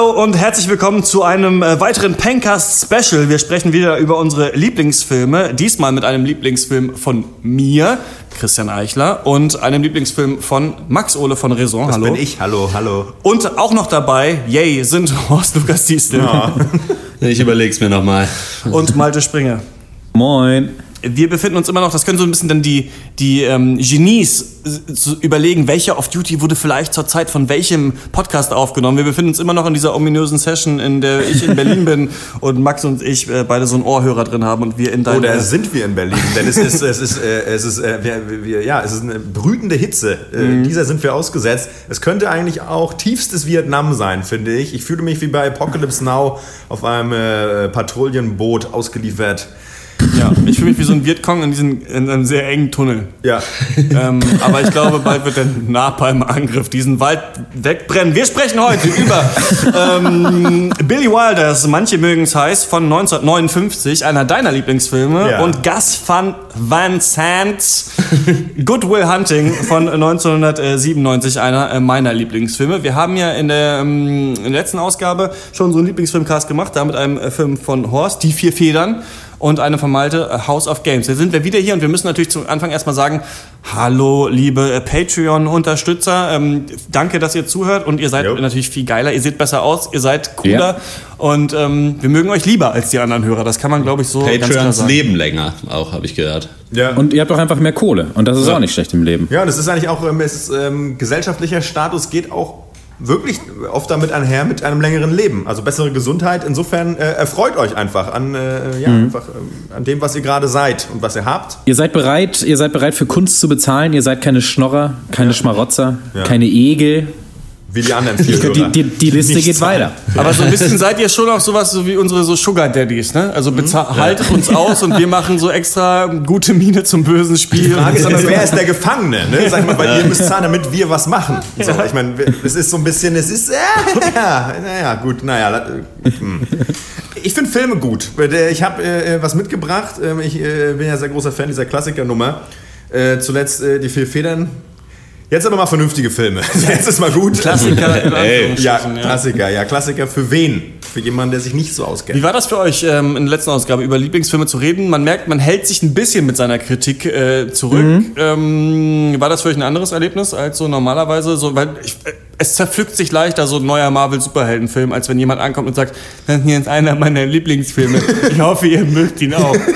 Hallo und herzlich willkommen zu einem äh, weiteren Pencast Special. Wir sprechen wieder über unsere Lieblingsfilme. Diesmal mit einem Lieblingsfilm von mir, Christian Eichler, und einem Lieblingsfilm von Max Ole von Raison. Das hallo. bin ich. Hallo, hallo. Und auch noch dabei, yay, sind Horst Lukas Diestel Ich überleg's mir nochmal. und Malte Springer. Moin. Wir befinden uns immer noch, das können so ein bisschen dann die, die ähm, Genies äh, überlegen, welcher Off-Duty wurde vielleicht zur Zeit von welchem Podcast aufgenommen. Wir befinden uns immer noch in dieser ominösen Session, in der ich in Berlin bin und Max und ich äh, beide so einen Ohrhörer drin haben und wir in deinem... Oder sind wir in Berlin? Denn es ist, es ist, äh, es ist, äh, wir, wir, ja, es ist eine brütende Hitze. Äh, Dieser sind wir ausgesetzt. Es könnte eigentlich auch tiefstes Vietnam sein, finde ich. Ich fühle mich wie bei Apocalypse Now auf einem äh, Patrouillenboot ausgeliefert. Ja, ich fühle mich wie so ein Vietcong in, diesen, in einem sehr engen Tunnel. Ja. ähm, aber ich glaube, bald wird der Napalm-Angriff diesen Wald wegbrennen. Wir sprechen heute über ähm, Billy Wilders, manche mögen es heiß, von 1959, einer deiner Lieblingsfilme, Ja. und Gus Van Van Sant's Good Will Hunting von 1997, einer äh, meiner Lieblingsfilme. Wir haben ja in der, ähm, in der letzten Ausgabe schon so einen Lieblingsfilmcast gemacht, da mit einem äh, Film von Horst, Die vier Federn und eine von Malte, äh, House of Games. Jetzt sind wir wieder hier und wir müssen natürlich zum Anfang erstmal sagen, hallo liebe äh, Patreon-Unterstützer, ähm, danke, dass ihr zuhört und ihr seid Jo. natürlich viel geiler, ihr seht besser aus, ihr seid cooler Ja. und ähm, wir mögen euch lieber als die anderen Hörer, das kann man glaube ich so ganz klar Patreons sagen. leben länger, auch habe ich gehört. ja. Und ihr habt auch einfach mehr Kohle. Und das ist auch nicht schlecht im Leben. Ja, und es ist eigentlich auch, ähm, es ist, ähm, gesellschaftlicher Status geht auch wirklich oft damit einher mit einem längeren Leben. Also bessere Gesundheit. Insofern äh, erfreut euch einfach an, äh, ja, einfach, ähm, an dem, was ihr gerade seid und was ihr habt. Ihr seid bereit, ihr seid bereit für Kunst zu bezahlen. Ihr seid keine Schnorrer, keine Schmarotzer, Ja. keine Egel. Wie die anderen vier Die, Hörer. die, die Liste Nicht geht weiter. Aber so ein bisschen seid ihr schon auch sowas so wie unsere so Sugar Daddies, ne? Also bezahl- haltet uns aus und wir machen so extra gute Miene zum bösen Spiel. Die Frage ist aber, wer ist der Gefangene? Ne? Sag mal, weil ihr müsst zahlen, damit wir was machen. So, ich meine, es ist so ein bisschen, es ist, äh, ja, naja, gut, naja. äh, hm. Ich finde Filme gut. Ich habe äh, was mitgebracht. Ähm, Ich äh, bin ja sehr großer Fan dieser Klassikernummer. Äh, zuletzt äh, die vier Federn. Jetzt aber mal vernünftige Filme. Jetzt ist mal gut. Klassiker in Ey. Ja. Klassiker. Ja, Klassiker für wen? Für jemanden, der sich nicht so Wie auskennt. war das für euch ähm, in der letzten Ausgabe über Lieblingsfilme zu reden? Man merkt, man hält sich ein bisschen mit seiner Kritik äh, zurück. Ähm, war das für euch ein anderes Erlebnis als so normalerweise? So, weil ich, äh, es zerpflückt sich leichter so ein neuer Marvel-Superheldenfilm, als wenn jemand ankommt und sagt, das ist jetzt einer meiner Lieblingsfilme. Ich hoffe, ihr mögt ihn auch.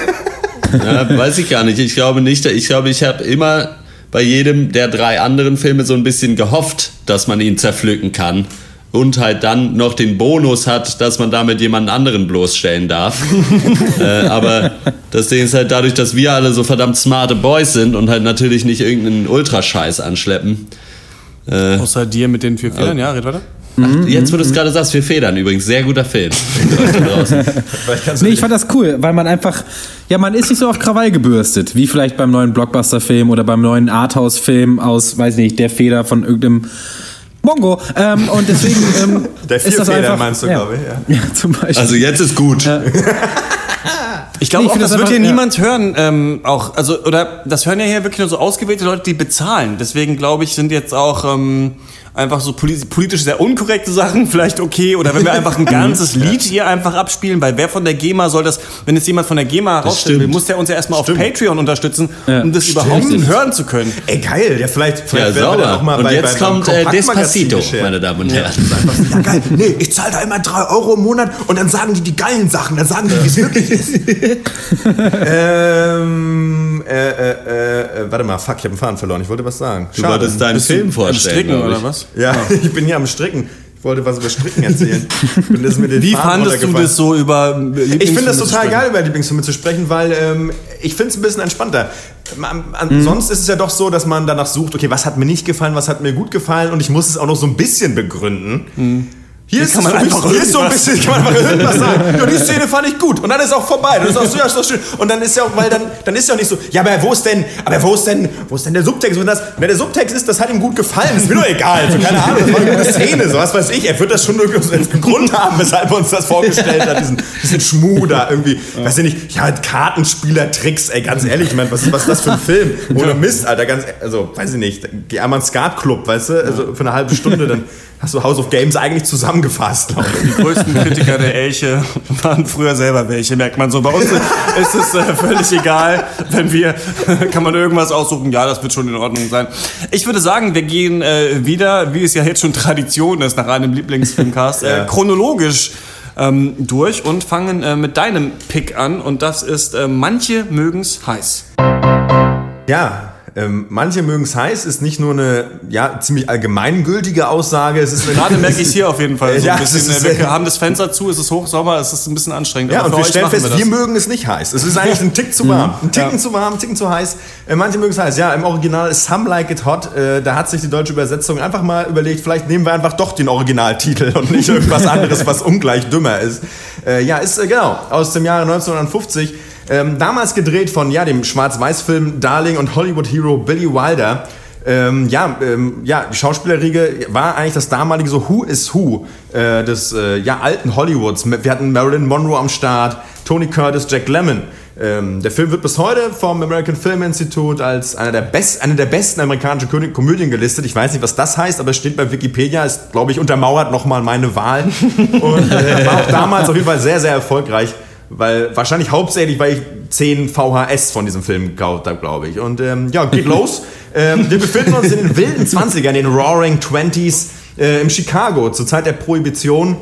Ja, weiß ich gar nicht. Ich glaube nicht. Ich glaube, ich habe immer bei jedem der drei anderen Filme so ein bisschen gehofft, dass man ihn zerpflücken kann. Und halt dann noch den Bonus hat, dass man damit jemanden anderen bloßstellen darf. äh, aber das Ding ist halt dadurch, dass wir alle so verdammt smarte Boys sind und halt natürlich nicht irgendeinen Ultrascheiß anschleppen. Äh, Außer dir mit den vier Federn, ja, red weiter. Ach, jetzt, wo du es gerade sagst, wir Federn übrigens. Sehr guter Film. Nee, ich fand das cool, weil man einfach, ja, man ist nicht so auf Krawall gebürstet, wie vielleicht beim neuen Blockbuster-Film oder beim neuen Arthouse-Film aus, weiß nicht, der Feder von irgendeinem Mongo. Ähm, und deswegen ähm, Der ist das Vierfeder einfach, meinst du, ja. glaube ich, ja. Ja, zum Beispiel. Also jetzt ist gut. Ich glaube Nee, auch, das, das wird hier ja. niemand hören. Ähm, auch, also, oder das hören ja hier wirklich nur so ausgewählte Leute, die bezahlen. Deswegen glaube ich, sind jetzt auch ähm, einfach so poli- politisch sehr unkorrekte Sachen vielleicht okay. Oder wenn wir einfach ein ganzes Lied hier einfach abspielen, weil wer von der GEMA soll das, wenn jetzt jemand von der GEMA rausstellen will, stimmt. muss der uns ja erstmal auf Stimmt. Patreon unterstützen, Ja. um das überhaupt hören zu können. Ey, geil. Ja, vielleicht, Ja, vielleicht werden wir dann sauber. auch mal Und bei, jetzt bei, kommt äh, Despacito, meine Damen und Herren. Ja, geil. Nee, ich zahle da immer 3 Euro im Monat und dann sagen die die geilen Sachen. Dann sagen die, wie es wirklich ist. ähm, äh, äh, äh, äh, warte mal, fuck, ich habe einen Faden verloren. Ich wollte was sagen. Du wolltest deinen Bist Film am vorstellen, Stricken oder was? Ja, ich bin hier am Stricken. Ich wollte was über Stricken erzählen. Den Wie Faden fandest du das so über Ich finde das Lieblingsfilme total geil, über Lieblingsfilme zu sprechen, weil ähm, ich finde es ein bisschen entspannter. Mhm. Sonst ist es ja doch so, dass man danach sucht, okay, was hat mir nicht gefallen, was hat mir gut gefallen und ich muss es auch noch so ein bisschen begründen. Hier ist, kann man einfach hier ist so ein bisschen, kann man einfach irgendwas sagen. Ja, die Szene fand ich gut und dann ist auch vorbei. Das ist auch so, ja, doch schön. Und dann ist ja auch, weil dann, dann ist ja auch nicht so, ja, aber wo ist denn, aber wo ist denn, wo ist denn der Subtext? Wenn das, wenn der Subtext ist, das hat ihm gut gefallen, ist mir doch egal. So, keine Ahnung, das war eine gute Szene, so was weiß ich. Er wird das schon irgendwie einen Grund haben, weshalb er uns das vorgestellt hat, diesen, diesen Schmuh da irgendwie. Weiß ich nicht, ja, Kartenspieler-Tricks, ey, ganz ehrlich, ich meine, was, ist- was ist das für ein Film? Ohne Mist, Alter, ganz, also, weiß ich nicht, geh einmal ins Skatclub, weißt du, also für eine halbe Stunde, dann hast du House of Games eigentlich zusammengefasst. Die größten Kritiker der Elche waren früher selber welche, merkt man so. Bei uns ist es äh, völlig egal, wenn wir, kann man irgendwas aussuchen, ja, das wird schon in Ordnung sein. Ich würde sagen, wir gehen äh, wieder, wie es ja jetzt schon Tradition ist, nach einem Lieblingsfilmcast, äh, chronologisch ähm, durch und fangen äh, mit deinem Pick an und das ist äh, Manche mögen's heiß. Ja, ähm, manche mögen es heiß, ist nicht nur eine ja, ziemlich allgemeingültige Aussage. Es ist Gerade merke ich hier auf jeden Fall so Ja, ein bisschen. wir haben das Fenster zu, es ist Hochsommer, es ist ein bisschen anstrengend. Ja, und wir stellen fest, wir wir, mögen es nicht heiß. Es ist eigentlich ein Tick zu warm. Ein Ticken zu warm, ein Ticken zu heiß. Äh, manche mögen es heiß. Ja, im Original ist Some Like It Hot. Äh, da hat sich die deutsche Übersetzung einfach mal überlegt, vielleicht nehmen wir einfach doch den Originaltitel und nicht irgendwas anderes, was ungleich dümmer ist. Äh, ja, ist genau aus dem Jahre 1950. Ähm, damals gedreht von ja, dem Schwarz-Weiß-Film Darling und Hollywood-Hero Billy Wilder. Ähm, ja, ähm, ja, die Schauspielerriege war eigentlich das damalige so Who is Who äh, des äh, ja, alten Hollywoods. Wir hatten Marilyn Monroe am Start, Tony Curtis, Jack Lemmon. Ähm, der Film wird bis heute vom American Film Institute als einer der, best, eine der besten amerikanischen Komödien gelistet. Ich weiß nicht, was das heißt, aber es steht bei Wikipedia, ist, glaube ich, untermauert nochmal meine Wahl. Und äh, war auch damals auf jeden Fall sehr, sehr erfolgreich. Weil wahrscheinlich hauptsächlich, weil ich 10 VHS von diesem Film gekauft habe, glaube ich. Und ähm, ja, geht los. ähm, wir befinden uns in den wilden 20ern, den Roaring Twenties äh, im Chicago zur Zeit der Prohibition.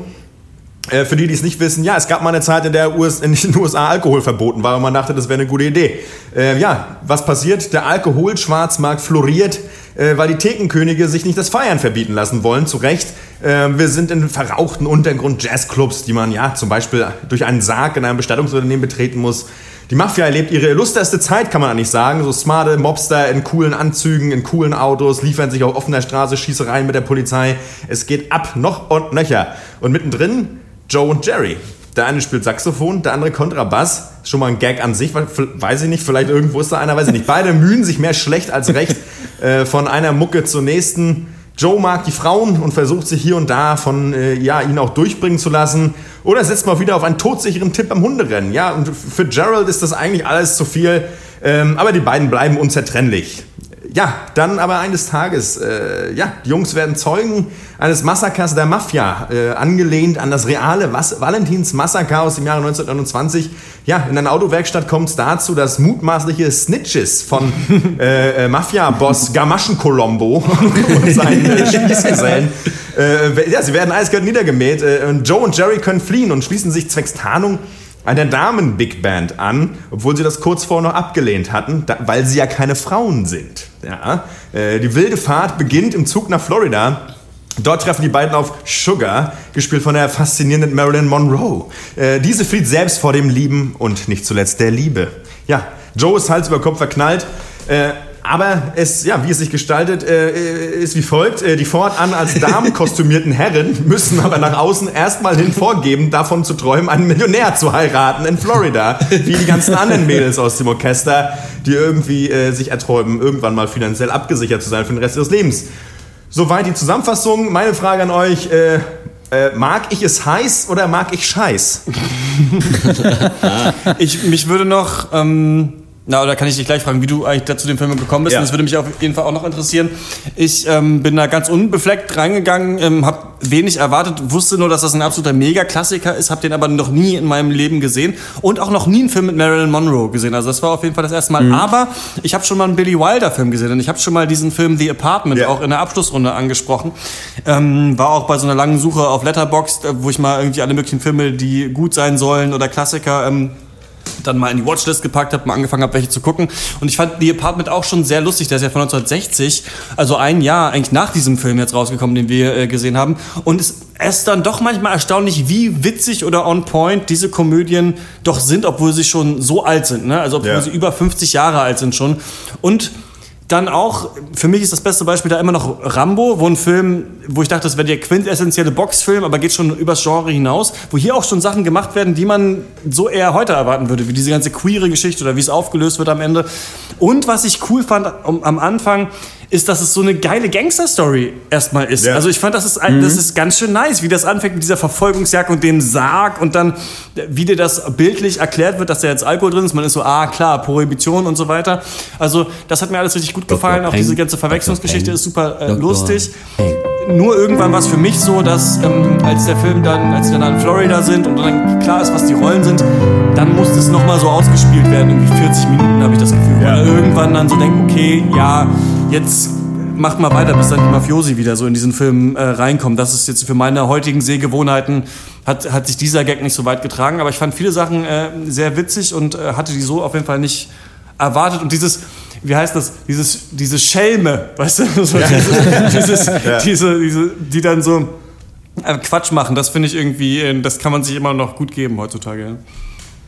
Äh, für die, die es nicht wissen, ja, es gab mal eine Zeit, in der US, in den USA Alkohol verboten war und man dachte, das wäre eine gute Idee. Äh, ja, was passiert? Der Alkoholschwarzmarkt floriert, äh, weil die Thekenkönige sich nicht das Feiern verbieten lassen wollen, zu Recht. Äh, wir sind in verrauchten Untergrund-Jazzclubs, die man ja zum Beispiel durch einen Sarg in einem Bestattungsunternehmen betreten muss. Die Mafia erlebt ihre illusterste Zeit, kann man eigentlich sagen. So smarte Mobster in coolen Anzügen, in coolen Autos, liefern sich auf offener Straße Schießereien mit der Polizei. Es geht ab, noch und nöcher. Und mittendrin Joe und Jerry. Der eine spielt Saxophon, der andere Kontrabass. Ist Schon mal ein Gag an sich, weiß ich nicht, vielleicht irgendwo ist da einer, weiß ich nicht. Beide mühen sich mehr schlecht als recht äh, von einer Mucke zur nächsten. Joe mag die Frauen und versucht sich hier und da von äh, ja, ihnen auch durchbringen zu lassen. Oder setzt mal wieder auf einen todsicheren Tipp am Hunderennen. Ja, und für Gerald ist das eigentlich alles zu viel. Ähm, aber die beiden bleiben unzertrennlich. Ja, dann aber eines Tages, äh, ja, die Jungs werden Zeugen eines Massakers der Mafia, äh, angelehnt an das reale Was Valentins-Massaker aus dem Jahre 1929. Ja, in einer Autowerkstatt kommt es dazu, dass mutmaßliche Snitches von äh, äh, Mafia-Boss Gamaschen Colombo und seinen äh, Spießgesellen, äh, ja, sie werden eiskalt niedergemäht. Äh, und Joe und Jerry können fliehen und schließen sich zwecks Tarnung einer Damen-Big Band an, obwohl sie das kurz vorher noch abgelehnt hatten, da, weil sie ja keine Frauen sind. Ja? Äh, die wilde Fahrt beginnt im Zug nach Florida. Dort treffen die beiden auf Sugar, gespielt von der faszinierenden Marilyn Monroe. Äh, diese flieht selbst vor dem Lieben und nicht zuletzt der Liebe. Ja, Joe ist Hals über Kopf verknallt. Äh, aber es, ja, wie es sich gestaltet, äh, ist wie folgt. Äh, die fortan als Damen kostümierten Herren müssen aber nach außen erstmal hin vorgeben, davon zu träumen, einen Millionär zu heiraten in Florida. Wie die ganzen anderen Mädels aus dem Orchester, die irgendwie äh, sich erträumen, irgendwann mal finanziell abgesichert zu sein für den Rest ihres Lebens. Soweit die Zusammenfassung. Meine Frage an euch. Äh, äh, mag ich es heiß oder mag ich Scheiß? Ich, mich würde noch, ähm, na, oder kann ich dich gleich fragen, wie du eigentlich dazu den Film gekommen bist? Ja. Das würde mich auf jeden Fall auch noch interessieren. Ich ähm, bin da ganz unbefleckt reingegangen, ähm, habe wenig erwartet, wusste nur, dass das ein absoluter Mega-Klassiker ist, habe den aber noch nie in meinem Leben gesehen und auch noch nie einen Film mit Marilyn Monroe gesehen. Also das war auf jeden Fall das erste Mal. Aber ich habe schon mal einen Billy Wilder-Film gesehen und ich habe schon mal diesen Film The Apartment Ja. auch in der Abschlussrunde angesprochen. Ähm, war auch bei so einer langen Suche auf Letterboxd, äh, wo ich mal irgendwie alle möglichen Filme, die gut sein sollen oder Klassiker ähm, dann mal in die Watchlist gepackt habe, mal angefangen habe, welche zu gucken. Und ich fand The Apartment auch schon sehr lustig. Der ist ja von 1960, also ein Jahr eigentlich nach diesem Film jetzt rausgekommen, den wir äh, gesehen haben. Und es ist dann doch manchmal erstaunlich, wie witzig oder on point diese Komödien doch sind, obwohl sie schon so alt sind. Ne? Also obwohl Ja. sie über 50 Jahre alt sind schon. Und dann auch, für mich ist das beste Beispiel da immer noch Rambo, wo ein Film, wo ich dachte, das wäre der quintessentielle Boxfilm, aber geht schon übers Genre hinaus, wo hier auch schon Sachen gemacht werden, die man so eher heute erwarten würde, wie diese ganze queere Geschichte oder wie es aufgelöst wird am Ende. Und was ich cool fand am Anfang, ist, dass es so eine geile Gangster-Story erstmal ist. Ja. Also ich fand, das ist, ein, das ist ganz schön nice, wie das anfängt mit dieser Verfolgungsjagd und dem Sarg und dann, wie dir das bildlich erklärt wird, dass da jetzt Alkohol drin ist. Man ist so, ah klar, Prohibition und so weiter. Also das hat mir alles richtig gut gefallen. Auch Peng, diese ganze Verwechslungsgeschichte Dr. ist super äh, Dr. lustig. Peng. nur irgendwann war es für mich so, dass ähm, als der Film dann, als sie dann in Florida sind und dann klar ist, was die Rollen sind, dann muss das nochmal so ausgespielt werden. Irgendwie 40 Minuten habe ich das Gefühl. Ja. man irgendwann dann so denkt, okay, ja, jetzt macht mal weiter, bis dann die Mafiosi wieder so in diesen Film äh, reinkommen. Das ist jetzt für meine heutigen Sehgewohnheiten, hat, hat sich dieser Gag nicht so weit getragen. Aber ich fand viele Sachen äh, sehr witzig und äh, hatte die so auf jeden Fall nicht erwartet. Und dieses, wie heißt das, dieses, diese Schelme, weißt du, so dieses, dieses, diese, diese, die dann so äh, Quatsch machen, das finde ich irgendwie, äh, das kann man sich immer noch gut geben heutzutage. Ja.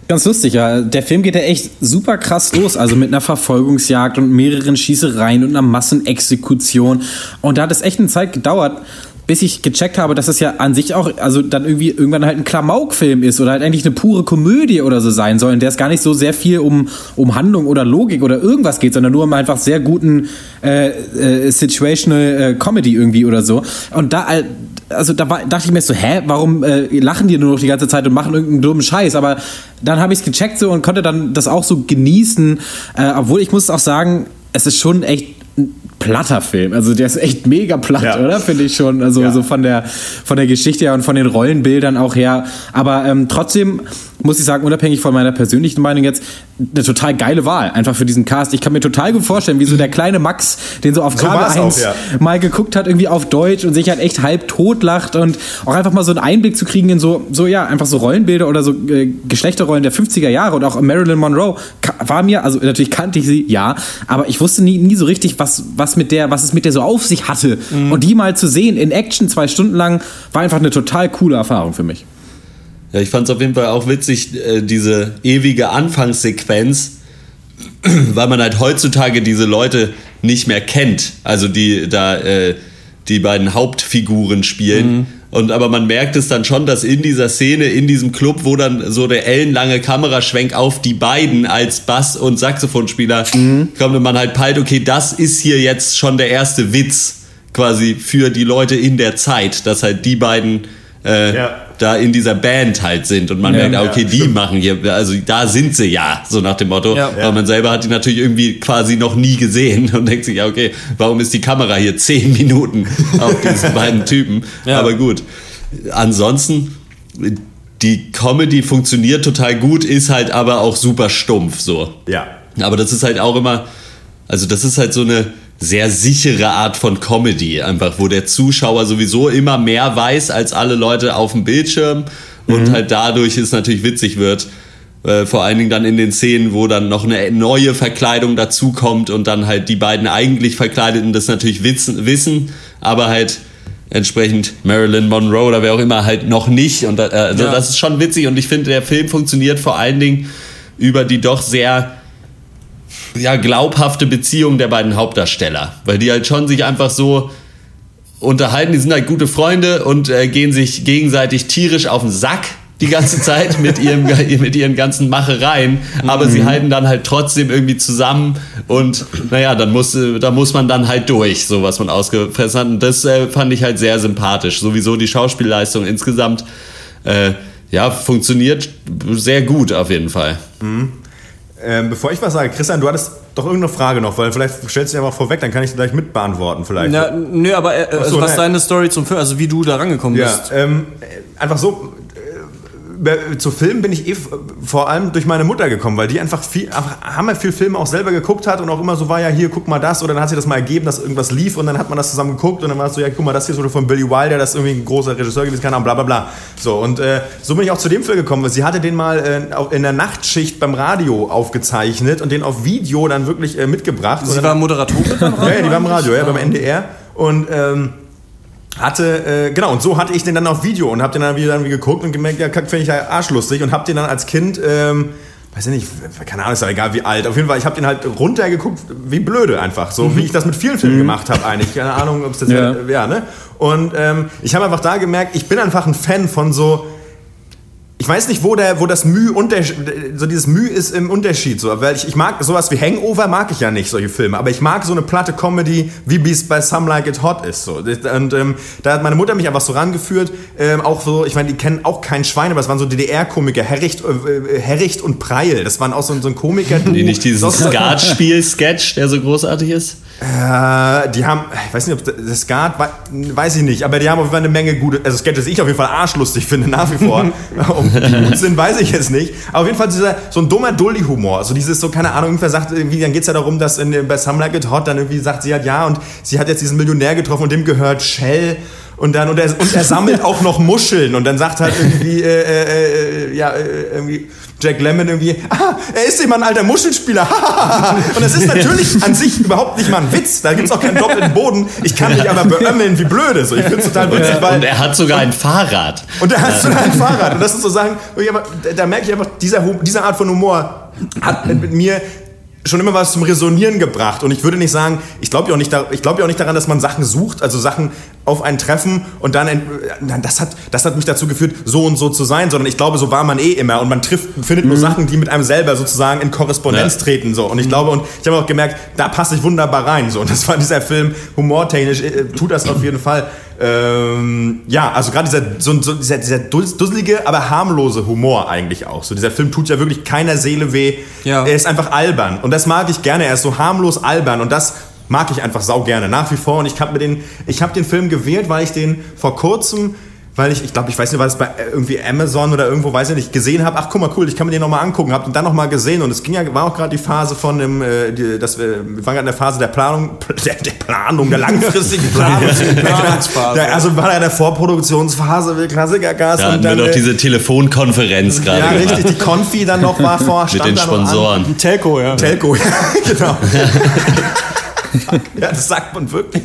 Ganz lustig, ja. Der Film geht ja echt super krass los. Also mit einer Verfolgungsjagd und mehreren Schießereien und einer Massenexekution. Und da hat es echt eine Zeit gedauert, bis ich gecheckt habe, dass es ja an sich auch, also dann irgendwie irgendwann halt ein Klamauk-Film ist oder halt eigentlich eine pure Komödie oder so sein soll, in der es gar nicht so sehr viel um, um Handlung oder Logik oder irgendwas geht, sondern nur um einfach sehr guten äh, äh, Situational äh, Comedy irgendwie oder so. Und da, äh, also da war, dachte ich mir so, hä, warum äh, lachen die nur noch die ganze Zeit und machen irgendeinen dummen Scheiß? Aber dann habe ich es gecheckt so und konnte dann das auch so genießen, äh, obwohl ich muss auch sagen, es ist schon echt platter Film. Also der ist echt mega platt, Ja. oder? Finde ich schon. Also Ja. so von der von der Geschichte her und von den Rollenbildern auch her. Aber ähm, trotzdem muss ich sagen, unabhängig von meiner persönlichen Meinung jetzt, eine total geile Wahl. Einfach für diesen Cast. Ich kann mir total gut vorstellen, wie so der kleine Max, den so auf So Kabel war's 1 auch, ja. mal geguckt hat, irgendwie auf Deutsch und sich halt echt halb tot lacht und auch einfach mal so einen Einblick zu kriegen in so, so ja, einfach so Rollenbilder oder so äh, Geschlechterrollen der 50er Jahre und auch Marilyn Monroe war mir, also natürlich kannte ich sie, ja, aber ich wusste nie, nie so richtig, was, was mit der, was es mit der so auf sich hatte. Und die mal zu sehen in Action zwei Stunden lang, war einfach eine total coole Erfahrung für mich. Ja, ich fand es auf jeden Fall auch witzig, äh, diese ewige Anfangssequenz, weil man halt heutzutage diese Leute nicht mehr kennt. Also die da äh, die beiden Hauptfiguren spielen. Und aber man merkt es dann schon, dass in dieser Szene, in diesem Club, wo dann so der ellenlange Kameraschwenk auf die beiden als Bass- und Saxophonspieler kommt und man halt peilt, okay, das ist hier jetzt schon der erste Witz quasi für die Leute in der Zeit, dass halt die beiden äh, Ja. Da in dieser Band halt sind und man Ja, merkt, ah, ja, okay, die stimmt. machen hier, also da sind sie ja, so nach dem Motto. Ja. Aber man selber hat die natürlich irgendwie quasi noch nie gesehen und denkt sich, ja, okay, warum ist die Kamera hier zehn Minuten auf diesen beiden Typen? Aber gut. Ansonsten, die Comedy funktioniert total gut, ist halt aber auch super stumpf so. Ja. Aber das ist halt auch immer, also das ist halt so eine sehr sichere Art von Comedy, einfach, wo der Zuschauer sowieso immer mehr weiß als alle Leute auf dem Bildschirm und halt dadurch es natürlich witzig wird. Äh, vor allen Dingen dann in den Szenen, wo dann noch eine neue Verkleidung dazukommt und dann halt die beiden eigentlich Verkleideten das natürlich wissen, wissen aber halt entsprechend Marilyn Monroe oder wer auch immer halt noch nicht. Und äh, also Ja. das ist schon witzig und ich finde, der Film funktioniert vor allen Dingen über die doch sehr ja, glaubhafte Beziehung der beiden Hauptdarsteller. Weil die halt schon sich einfach so unterhalten, die sind halt gute Freunde und äh, gehen sich gegenseitig tierisch auf den Sack die ganze Zeit mit, ihrem, mit ihren ganzen Machereien, aber sie halten dann halt trotzdem irgendwie zusammen und naja, dann muss, äh, da muss man dann halt durch, so was man ausgefressen hat. Und das äh, fand ich halt sehr sympathisch. Sowieso die Schauspielleistung insgesamt, äh, ja, funktioniert sehr gut auf jeden Fall. Ähm, bevor ich was sage, Christian, du hattest doch irgendeine Frage noch, weil vielleicht stellst du dich einfach vorweg, dann kann ich die gleich mit beantworten vielleicht. Na, nö, aber äh, also so, was nein. deine Story zum Film, also wie du da rangekommen Ja, bist. ähm, einfach so. Zu Filmen bin ich eh vor allem durch meine Mutter gekommen, weil die einfach viel, einfach hammer viel Filme auch selber geguckt hat und auch immer so war, ja, hier, guck mal das, oder dann hat sie das mal ergeben, dass irgendwas lief und dann hat man das zusammen geguckt und dann war es so, ja, guck mal, das hier ist so von Billy Wilder, das ist irgendwie ein großer Regisseur gewesen, keine Ahnung, bla bla bla. So, und äh, so bin ich auch zu dem Film gekommen, weil sie hatte den mal äh, auch in der Nachtschicht beim Radio aufgezeichnet und den auf Video dann wirklich äh, mitgebracht. und Sie war Moderatorin ja, ja, die war im Radio, ja, beim NDR. Und ähm, hatte, äh, genau, und so hatte ich den dann auf Video und hab den dann wieder dann geguckt und gemerkt, ja, finde ich ja arschlustig und hab den dann als Kind, ähm, weiß ich nicht, keine Ahnung, ist ja egal wie alt, auf jeden Fall, ich habe den halt runtergeguckt, wie blöde einfach, so wie ich das mit vielen Filmen gemacht habe eigentlich, keine Ahnung, ob es das ja. Ja. ja, ne? Und ähm, ich habe einfach da gemerkt, ich bin einfach ein Fan von so ich weiß nicht, wo, der, wo das Mühe so dieses Mühe ist im Unterschied. So, weil ich, ich mag sowas wie Hangover, mag ich ja nicht, solche Filme. Aber ich mag so eine platte Comedy, wie es bei Some Like It Hot ist. So. Und ähm, da hat meine Mutter mich einfach so rangeführt. Ähm, auch so, ich meine, die kennen auch kein Schwein, aber es waren so DDR-Komiker, Herricht, äh, Herricht und Preil. Das waren auch so, so ein Komiker. Die nicht diesen Skatspiel-Sketch, der so großartig ist? Äh, die haben, ich weiß nicht, ob das- das Skat, wei- weiß ich nicht, aber die haben auf jeden Fall eine Menge gute, also Sketches, die ich auf jeden Fall arschlustig finde, nach wie vor. Ob die gut sind, weiß ich jetzt nicht. Aber auf jeden Fall dieser, so ein dummer Dulli-Humor. Also dieses, so, keine Ahnung, irgendwer sagt, irgendwie, dann geht's ja darum, dass in, bei Some Like It Hot dann irgendwie sagt sie hat ja und sie hat jetzt diesen Millionär getroffen und dem gehört Shell. Und dann, und er, und er sammelt auch noch Muscheln und dann sagt halt irgendwie, äh, äh, äh, ja, äh, irgendwie, Jack Lemmon irgendwie, ah, er ist immer ein alter Muschelspieler. und das ist natürlich an sich überhaupt nicht mal ein Witz. Da gibt's auch keinen doppelten Boden. Ich kann mich aber beömmeln wie blöde. So, ich find's total witzig, weil. Und er hat sogar ein Fahrrad. Und da hast du dann ein Fahrrad. Und das ist so Sachen, da, merke ich einfach, dieser, Hu- diese Art von Humor hat mit mir schon immer was zum Resonieren gebracht. Und ich würde nicht sagen, ich glaube ja, auch nicht da- ich glaube ja auch nicht daran, dass man Sachen sucht, also Sachen auf ein Treffen und dann, das, hat, das hat mich dazu geführt, so und so zu sein, sondern ich glaube, so war man eh immer. Und man trifft, findet nur Sachen, die mit einem selber sozusagen in Korrespondenz Ja. treten. So. Und ich glaube, und ich habe auch gemerkt, da passe ich wunderbar rein. So. Und das war dieser Film, humortechnisch, äh, tut das auf jeden Fall. Ähm, ja, also gerade dieser, so, so, dieser, dieser dus- dusselige, aber harmlose Humor eigentlich auch. So, dieser Film tut ja wirklich keiner Seele weh. Ja. Er ist einfach albern. Und das mag ich gerne. Er ist so harmlos albern. Und das mag ich einfach sau gerne. Nach wie vor. Und ich habe mir den, ich habe den Film gewählt, weil ich den vor kurzem weil ich, ich glaube, ich weiß nicht, was bei äh, irgendwie Amazon oder irgendwo, weiß ich nicht, gesehen habe. Ach, guck mal, cool, ich kann mir den nochmal angucken. Hab den dann nochmal gesehen und es ging ja, war auch gerade die Phase von dem, äh, die, das, äh, wir waren gerade in der Phase der Planung, der, der Planung, der langfristigen Planung. Planungsphase. Ja, also war ja in der Vorproduktionsphase, wie Klassikergas. Da und hatten wir dann, noch äh, diese Telefonkonferenz gerade ja, gemacht. richtig, die Konfi dann noch war vor, Mit den. Sponsoren. Telco, ja. Telco, ja, genau. ja, das sagt man wirklich.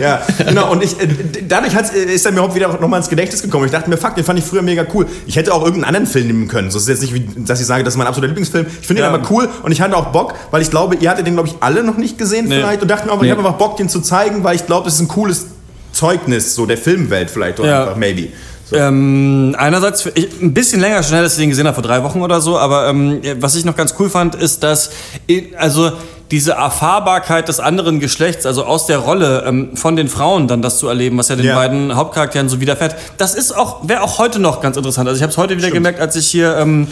Ja, genau. Und ich, äh, dadurch äh, ist er mir überhaupt wieder nochmal ins Gedächtnis gekommen. Ich dachte mir, fuck, den fand ich früher mega cool. Ich hätte auch irgendeinen anderen Film nehmen können. So ist jetzt nicht, wie, dass ich sage, das ist mein absoluter Lieblingsfilm. Ich finde Ja. den aber cool und ich hatte auch Bock, weil ich glaube, ihr hattet den, glaube ich, alle noch nicht gesehen Nee. vielleicht und dachte mir auch, ich Nee. habe einfach Bock, den zu zeigen, weil ich glaube, das ist ein cooles Zeugnis so der Filmwelt vielleicht oder Ja. einfach, maybe. So. Ähm, einerseits, ich, ein bisschen länger schon, dass ich den gesehen habe, vor drei Wochen oder so, aber ähm, was ich noch ganz cool fand, ist, dass, i- also diese Erfahrbarkeit des anderen Geschlechts, also aus der Rolle ähm, von den Frauen dann das zu erleben, was ja den Ja. beiden Hauptcharakteren so widerfährt, das ist auch, wäre auch heute noch ganz interessant. Also ich habe es heute wieder gemerkt, als ich hier ähm,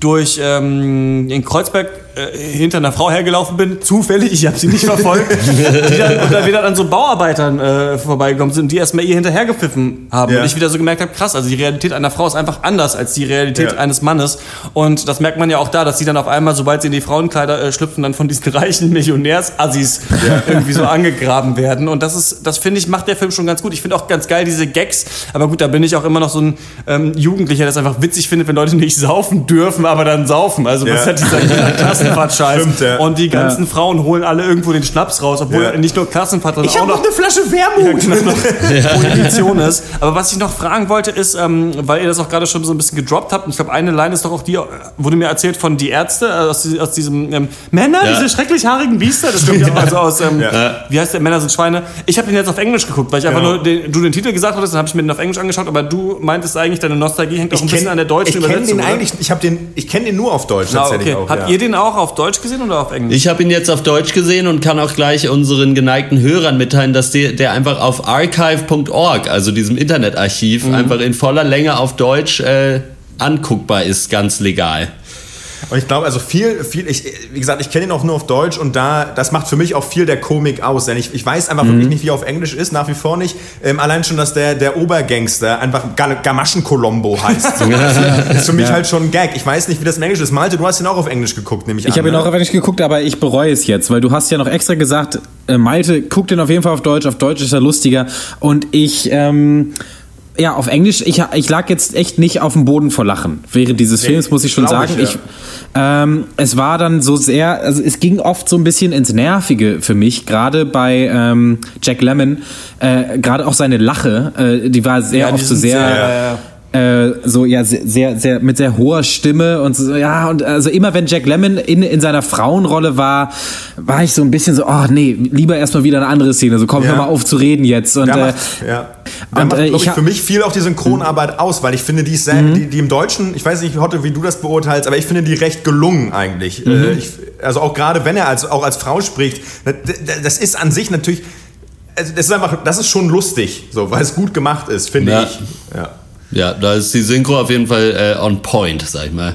durch ähm, in Kreuzberg äh, hinter einer Frau hergelaufen bin, zufällig, ich habe sie nicht verfolgt, die dann, und dann wieder an so Bauarbeitern äh, vorbeigekommen sind, die erstmal ihr hinterhergepfiffen haben. Ja. Und ich wieder so gemerkt habe, krass, also die Realität einer Frau ist einfach anders als die Realität Ja. eines Mannes. Und das merkt man ja auch da, dass sie dann auf einmal, sobald sie in die Frauenkleider äh, schlüpfen, dann von diesen reichen Millionärs-Assis irgendwie so angegraben werden. Und das ist, das finde ich, macht der Film schon ganz gut. Ich finde auch ganz geil diese Gags. Aber gut, da bin ich auch immer noch so ein ähm, Jugendlicher, der es einfach witzig findet, wenn Leute nicht saufen dürfen, aber dann saufen. Also was Ja. hat dieser, dieser Klassenfahrt-Scheiß? Stimmt, ja. Und die ganzen Frauen holen alle irgendwo den Schnaps raus, obwohl Ja. nicht nur Klassenfahrt, sondern Ich auch habe noch noch eine Flasche Wermut. ja, genau, Prohibition ist. Aber was ich noch fragen wollte, ist, ähm, weil ihr das auch gerade schon so ein bisschen gedroppt habt, und ich glaube, eine Line ist doch auch die, äh, wurde mir erzählt von die Ärzte, äh, aus, aus diesem ähm, Männer, Ja. diese schrecklich haarigen Biester, das kommt ja auch also aus, ähm, Ja. wie heißt der, Männer sind Schweine. Ich habe den jetzt auf Englisch geguckt, weil ich einfach Genau. nur den, du den Titel gesagt hattest, dann habe ich mir den auf Englisch angeschaut, aber du meintest eigentlich, deine Nostalgie hängt auch ein bisschen an der deutschen ich kenn Übersetzung. den eigentlich, ich habe den, ich kenne den nur auf Deutsch tatsächlich okay. auch. Habt ja. ihr den auch auf Deutsch gesehen oder auf Englisch? Ich habe ihn jetzt auf Deutsch gesehen und kann auch gleich unseren geneigten Hörern mitteilen, dass der, der einfach auf archive.org, also diesem Internetarchiv, Mhm. einfach in voller Länge auf Deutsch äh, anguckbar ist, ganz legal. Und ich glaube, also viel, viel, ich, wie gesagt, ich kenne ihn auch nur auf Deutsch und da, das macht für mich auch viel der Komik aus. Denn ich, ich weiß einfach wirklich nicht, wie er auf Englisch ist, nach wie vor nicht. Ähm, allein schon, dass der, der Obergangster einfach Ga- Gamaschen-Colombo heißt. So. Das ist für mich halt schon ein Gag. Ich weiß nicht, wie das im Englisch ist. Malte, du hast ihn auch auf Englisch geguckt, nehme ich an. Ich habe ihn ne? auch auf Englisch geguckt, aber ich bereue es jetzt, weil du hast ja noch extra gesagt, äh, Malte, guck den auf jeden Fall auf Deutsch, auf Deutsch ist er lustiger. Und ich, ähm, ja, auf Englisch, ich, ich lag jetzt echt nicht auf dem Boden vor Lachen während dieses Films, muss ich schon sagen. ich, Ich, ähm, es war dann so sehr, also es ging oft so ein bisschen ins Nervige für mich, gerade bei ähm, Jack Lemmon, äh, gerade auch seine Lache, äh, die war sehr Ja, oft so sehr, sehr- ja, ja. Äh, so ja sehr, sehr mit sehr hoher Stimme und so ja und also immer wenn Jack Lemmon in, in seiner Frauenrolle war war ich so ein bisschen so oh nee lieber erstmal wieder eine andere Szene so komm Ja. hör mal auf zu reden jetzt und äh, macht, ja. Der und, macht, äh, ich ich, für mich viel auch die Synchronarbeit aus, weil ich finde, die, ist sehr, die, die im Deutschen, ich weiß nicht, Hotte, wie du das beurteilst, aber ich finde die recht gelungen eigentlich. Äh, ich, also auch gerade wenn er als, auch als Frau spricht, das, das ist an sich natürlich, also das ist einfach, das ist schon lustig, so, weil es gut gemacht ist, finde Ja. ich. Ja. Ja, da ist die Synchro auf jeden Fall äh, on point, sag ich mal.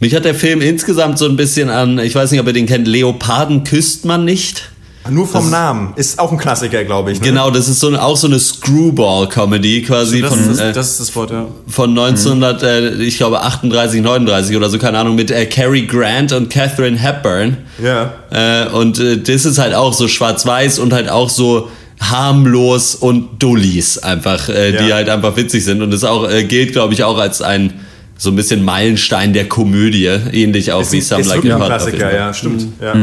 Mich hat der Film insgesamt so ein bisschen an, ich weiß nicht, ob ihr den kennt, Leoparden küsst man nicht. Nur vom Namen. Ist auch ein Klassiker, glaube ich. Ne? Genau, das ist so eine, auch so eine Screwball-Comedy quasi Das, von, ist, äh, das ist das Wort, ja. von 1900, äh, ich glaube 38, 39 oder so, keine Ahnung, mit äh, Cary Grant und Catherine Hepburn. Ja. Äh, und äh, das ist halt auch so schwarz-weiß und halt auch so harmlos und Dullis einfach, äh, die Ja. halt einfach witzig sind. Und das auch äh, gilt, glaube ich, auch als ein so ein bisschen Meilenstein der Komödie, ähnlich auch wie Ist, Some ist Like It ein Hot. Klassiker, ja, stimmt. Ja.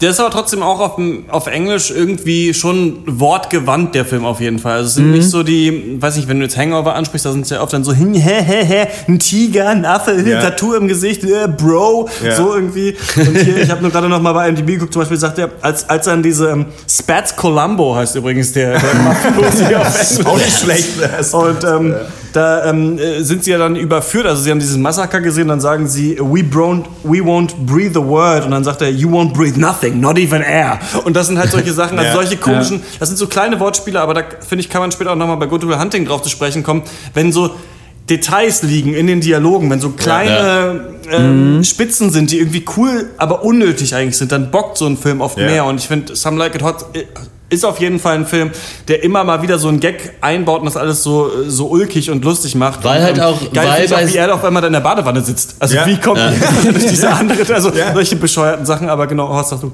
Der ist aber trotzdem auch auf, auf Englisch irgendwie schon wortgewandt, der Film auf jeden Fall. Also es sind nicht so die, weiß nicht, wenn du jetzt Hangover ansprichst, da sind es ja oft dann so, hä, hä, hä, ein Tiger, ein Affe, Ja. Tattoo im Gesicht, äh, Bro, Ja. so irgendwie. Und hier, ich habe nur gerade noch mal bei IMDb geguckt, zum Beispiel sagt er, als, als dann diese ähm, Spats Columbo heißt übrigens der, der Mafiosi auf Englisch. Auch nicht schlecht. Und ähm, da ähm, äh, sind sie ja dann überführt. Also sie haben dieses Massaker gesehen, dann sagen sie, we, won't, we won't breathe a word. Und dann sagt er, you won't breathe nothing, not even air. Und das sind halt solche Sachen, also Ja. solche komischen, das sind so kleine Wortspiele, aber da finde ich, kann man später auch nochmal bei Good Will Hunting drauf zu sprechen kommen, wenn so Details liegen in den Dialogen, wenn so kleine ähm, Spitzen sind, die irgendwie cool, aber unnötig eigentlich sind, dann bockt so ein Film oft Ja. mehr. Und ich finde, Some Like It Hot äh, ist auf jeden Fall ein Film, der immer mal wieder so einen Gag einbaut und das alles so, so ulkig und lustig macht. Weil und, halt auch- geil weil auch, wie er auf einmal da in der Badewanne sitzt. Also Ja. wie kommt Ja. durch diese andere, also Ja. solche bescheuerten Sachen, aber genau, Horst, sag du.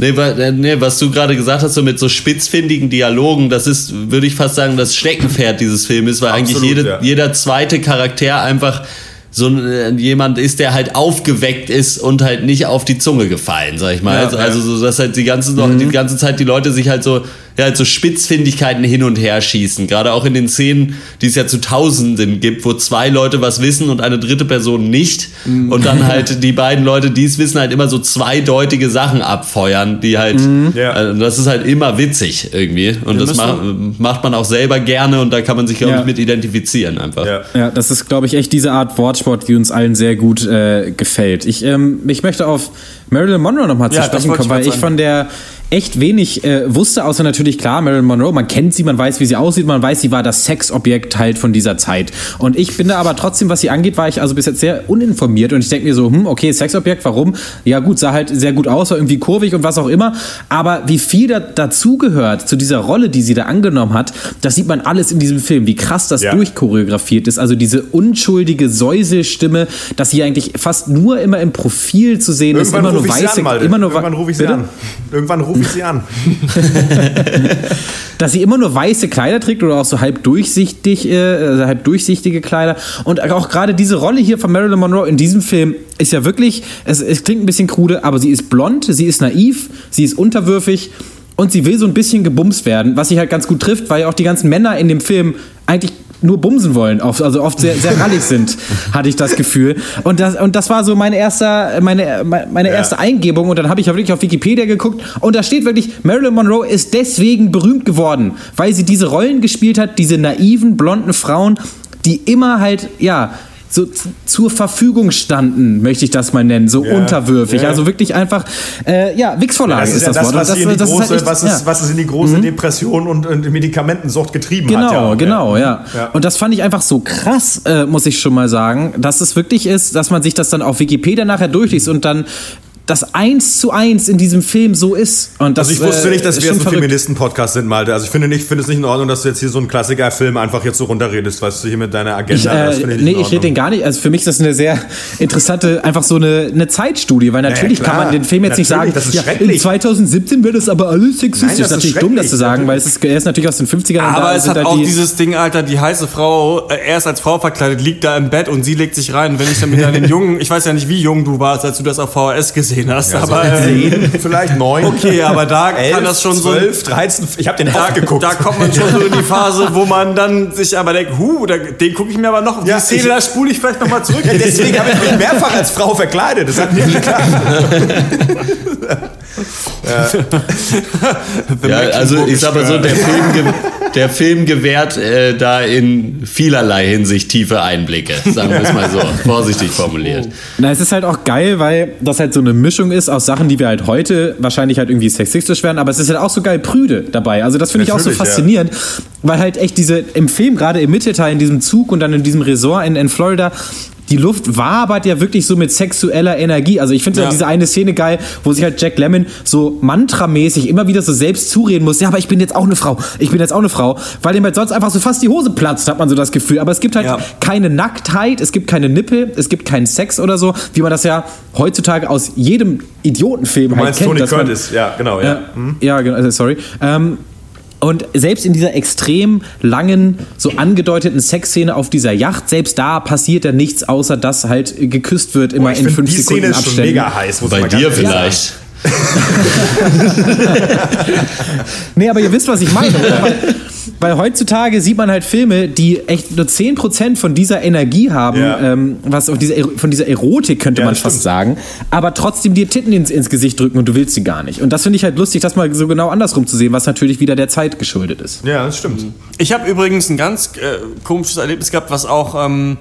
Äh, nee, was du gerade gesagt hast, so mit so spitzfindigen Dialogen, das ist, würde ich fast sagen, das Steckenpferd dieses Filmes, weil eigentlich Absolut, jede, ja. jeder zweite Charakter einfach so äh, jemand ist, der halt aufgeweckt ist und halt nicht auf die Zunge gefallen, sag ich mal. Ja, also, ja. also so, dass halt die ganze, die ganze Zeit die Leute sich halt so, ja, halt so Spitzfindigkeiten hin und her schießen. Gerade auch in den Szenen, die es ja zu Tausenden gibt, wo zwei Leute was wissen und eine dritte Person nicht. Und dann halt die beiden Leute, die es wissen, halt immer so zweideutige Sachen abfeuern, die halt, Ja. äh, das ist halt immer witzig irgendwie. Und Wir das ma macht man auch selber gerne und da kann man sich, glaube Ja. ich, mit identifizieren einfach. Ja. Ja, das ist, glaube ich, echt diese Art Wortsport, die uns allen sehr gut äh, gefällt. Ich, ähm, ich möchte auf Marilyn Monroe nochmal zu Ja, das sprechen kommen, ich weil ich von der echt wenig äh, wusste, außer natürlich klar, Marilyn Monroe, man kennt sie, man weiß, wie sie aussieht, man weiß, sie war das Sexobjekt halt von dieser Zeit. Und ich bin da aber trotzdem, was sie angeht, war ich also bis jetzt sehr uninformiert und ich denke mir so, hm, okay, Sexobjekt, warum? Ja gut, sah halt sehr gut aus, war irgendwie kurvig und was auch immer, aber wie viel da, dazugehört zu dieser Rolle, die sie da angenommen hat, das sieht man alles in diesem Film, wie krass das Ja. durchchoreografiert ist, also diese unschuldige Säuselstimme, dass sie eigentlich fast nur immer im Profil zu sehen ist, Irgendwann immer nur weiße, an, immer nur Irgendwann rufe ich sie Bitte? an. Irgendwann rufe ich sie an. dass sie immer nur weiße Kleider trägt oder auch so halb durchsichtig, äh, also halb durchsichtige Kleider. Und auch gerade diese Rolle hier von Marilyn Monroe in diesem Film ist ja wirklich, es, es klingt ein bisschen krude, aber sie ist blond, sie ist naiv, sie ist unterwürfig und sie will so ein bisschen gebumst werden, was sich halt ganz gut trifft, weil ja auch die ganzen Männer in dem Film eigentlich nur bumsen wollen, oft, also oft sehr, sehr rallig sind, hatte ich das Gefühl. Und das, und das war so meine erste, meine, meine Ja. erste Eingebung und dann habe ich ja wirklich auf Wikipedia geguckt und da steht wirklich, Marilyn Monroe ist deswegen berühmt geworden, weil sie diese Rollen gespielt hat, diese naiven, blonden Frauen, die immer halt, ja, so zur Verfügung standen, möchte ich das mal nennen, so Ja, unterwürfig. ja. Also wirklich einfach, äh, ja, Wix-Vorlage Das ist, ist, ja das, das, Wort. was, das ist große, halt echt- was, ja. was es in die große Depression und, und Medikamentensucht getrieben hat. Genau, ja auch, genau, ja. Ja. Und das fand ich einfach so krass, äh, muss ich schon mal sagen, dass es wirklich ist, dass man sich das dann auf Wikipedia nachher durchliest und dann das eins zu eins in diesem Film so ist. Und das, Also ich wusste äh, nicht, dass ist wir jetzt ein. Feministen-Podcast sind, Malte. Also ich finde nicht, finde es nicht in Ordnung, dass du jetzt hier so einen Klassiker-Film einfach jetzt so runterredest, weißt du, hier mit deiner Agenda. Ich, das äh, finde nee, in ich rede den gar nicht. Also für mich ist das eine sehr interessante, einfach so eine, eine Zeitstudie, weil natürlich klar. kann man den Film jetzt nicht sagen, Natürlich, das ist ja, in schrecklich. 2017 wird es aber alles sexistisch. Nein, das ist natürlich dumm, das zu sagen, weil es ist, er ist natürlich aus den 50ern. und Aber da es sind hat halt auch die, dieses Ding, Alter, die heiße Frau, äh, er ist als Frau verkleidet, liegt da im Bett und sie legt sich rein. Wenn ich dann mit den Jungen, ich weiß ja nicht, wie jung du warst, als du das auf VHS gesehen hast, Ja, so aber äh, zehn, vielleicht neun. okay, aber da elf, kann das schon so 12, 13, ich habe den da, geguckt. da kommt man schon so in die Phase, wo man dann sich aber denkt, huh, da, den gucke ich mir aber noch, Ja, die Szene, ich- da spule ich vielleicht nochmal zurück. Ja, deswegen habe ich mich mehrfach als Frau verkleidet. Das hat mir geklappt. Ja, also ich sag mal so, der Film, ge der Film gewährt äh, da in vielerlei Hinsicht tiefe Einblicke, sagen wir es mal so, vorsichtig formuliert. Na, es ist halt auch geil, weil das halt so eine Mischung ist aus Sachen, die wir halt heute wahrscheinlich halt irgendwie sexistisch werden, aber es ist halt auch so geil prüde dabei. Also das finde ich auch so Natürlich, ja. faszinierend, weil halt echt diese, im Film, gerade im Mittelteil, in diesem Zug und dann in diesem Resort in, in Florida, die Luft wabert ja wirklich so mit sexueller Energie. Also ich finde Ja. diese eine Szene geil, wo sich halt Jack Lemmon so mantramäßig immer wieder so selbst zureden muss, ja, aber ich bin jetzt auch eine Frau, ich bin jetzt auch eine Frau, weil ihm halt sonst einfach so fast die Hose platzt, hat man so das Gefühl. Aber es gibt halt Ja. keine Nacktheit, es gibt keine Nippel, es gibt keinen Sex oder so, wie man das ja heutzutage aus jedem Idiotenfilm Du halt meinst kennt. Tony Curtis, ja, genau, ja. ja, ja genau, sorry. Ähm, und selbst in dieser extrem langen, so angedeuteten Sexszene auf dieser Yacht, selbst da passiert ja nichts, außer dass halt geküsst wird, immer ich in fünf die Szene Sekunden ist schon Abständen. mega heiß. muss Bei dir vielleicht. Nee, aber ihr wisst, was ich meine. Oder? Weil, heutzutage sieht man halt Filme, die echt nur 10% von dieser Energie haben, Ja. ähm, was auf dieser, Ero- von dieser Erotik könnte Ja, man fast stimmt. sagen, aber trotzdem dir Titten ins, ins Gesicht drücken und du willst sie gar nicht. Und das finde ich halt lustig, das mal so genau andersrum zu sehen, was natürlich wieder der Zeit geschuldet ist. Ja, das stimmt. Ich habe übrigens ein ganz äh, komisches Erlebnis gehabt, was auch ähm,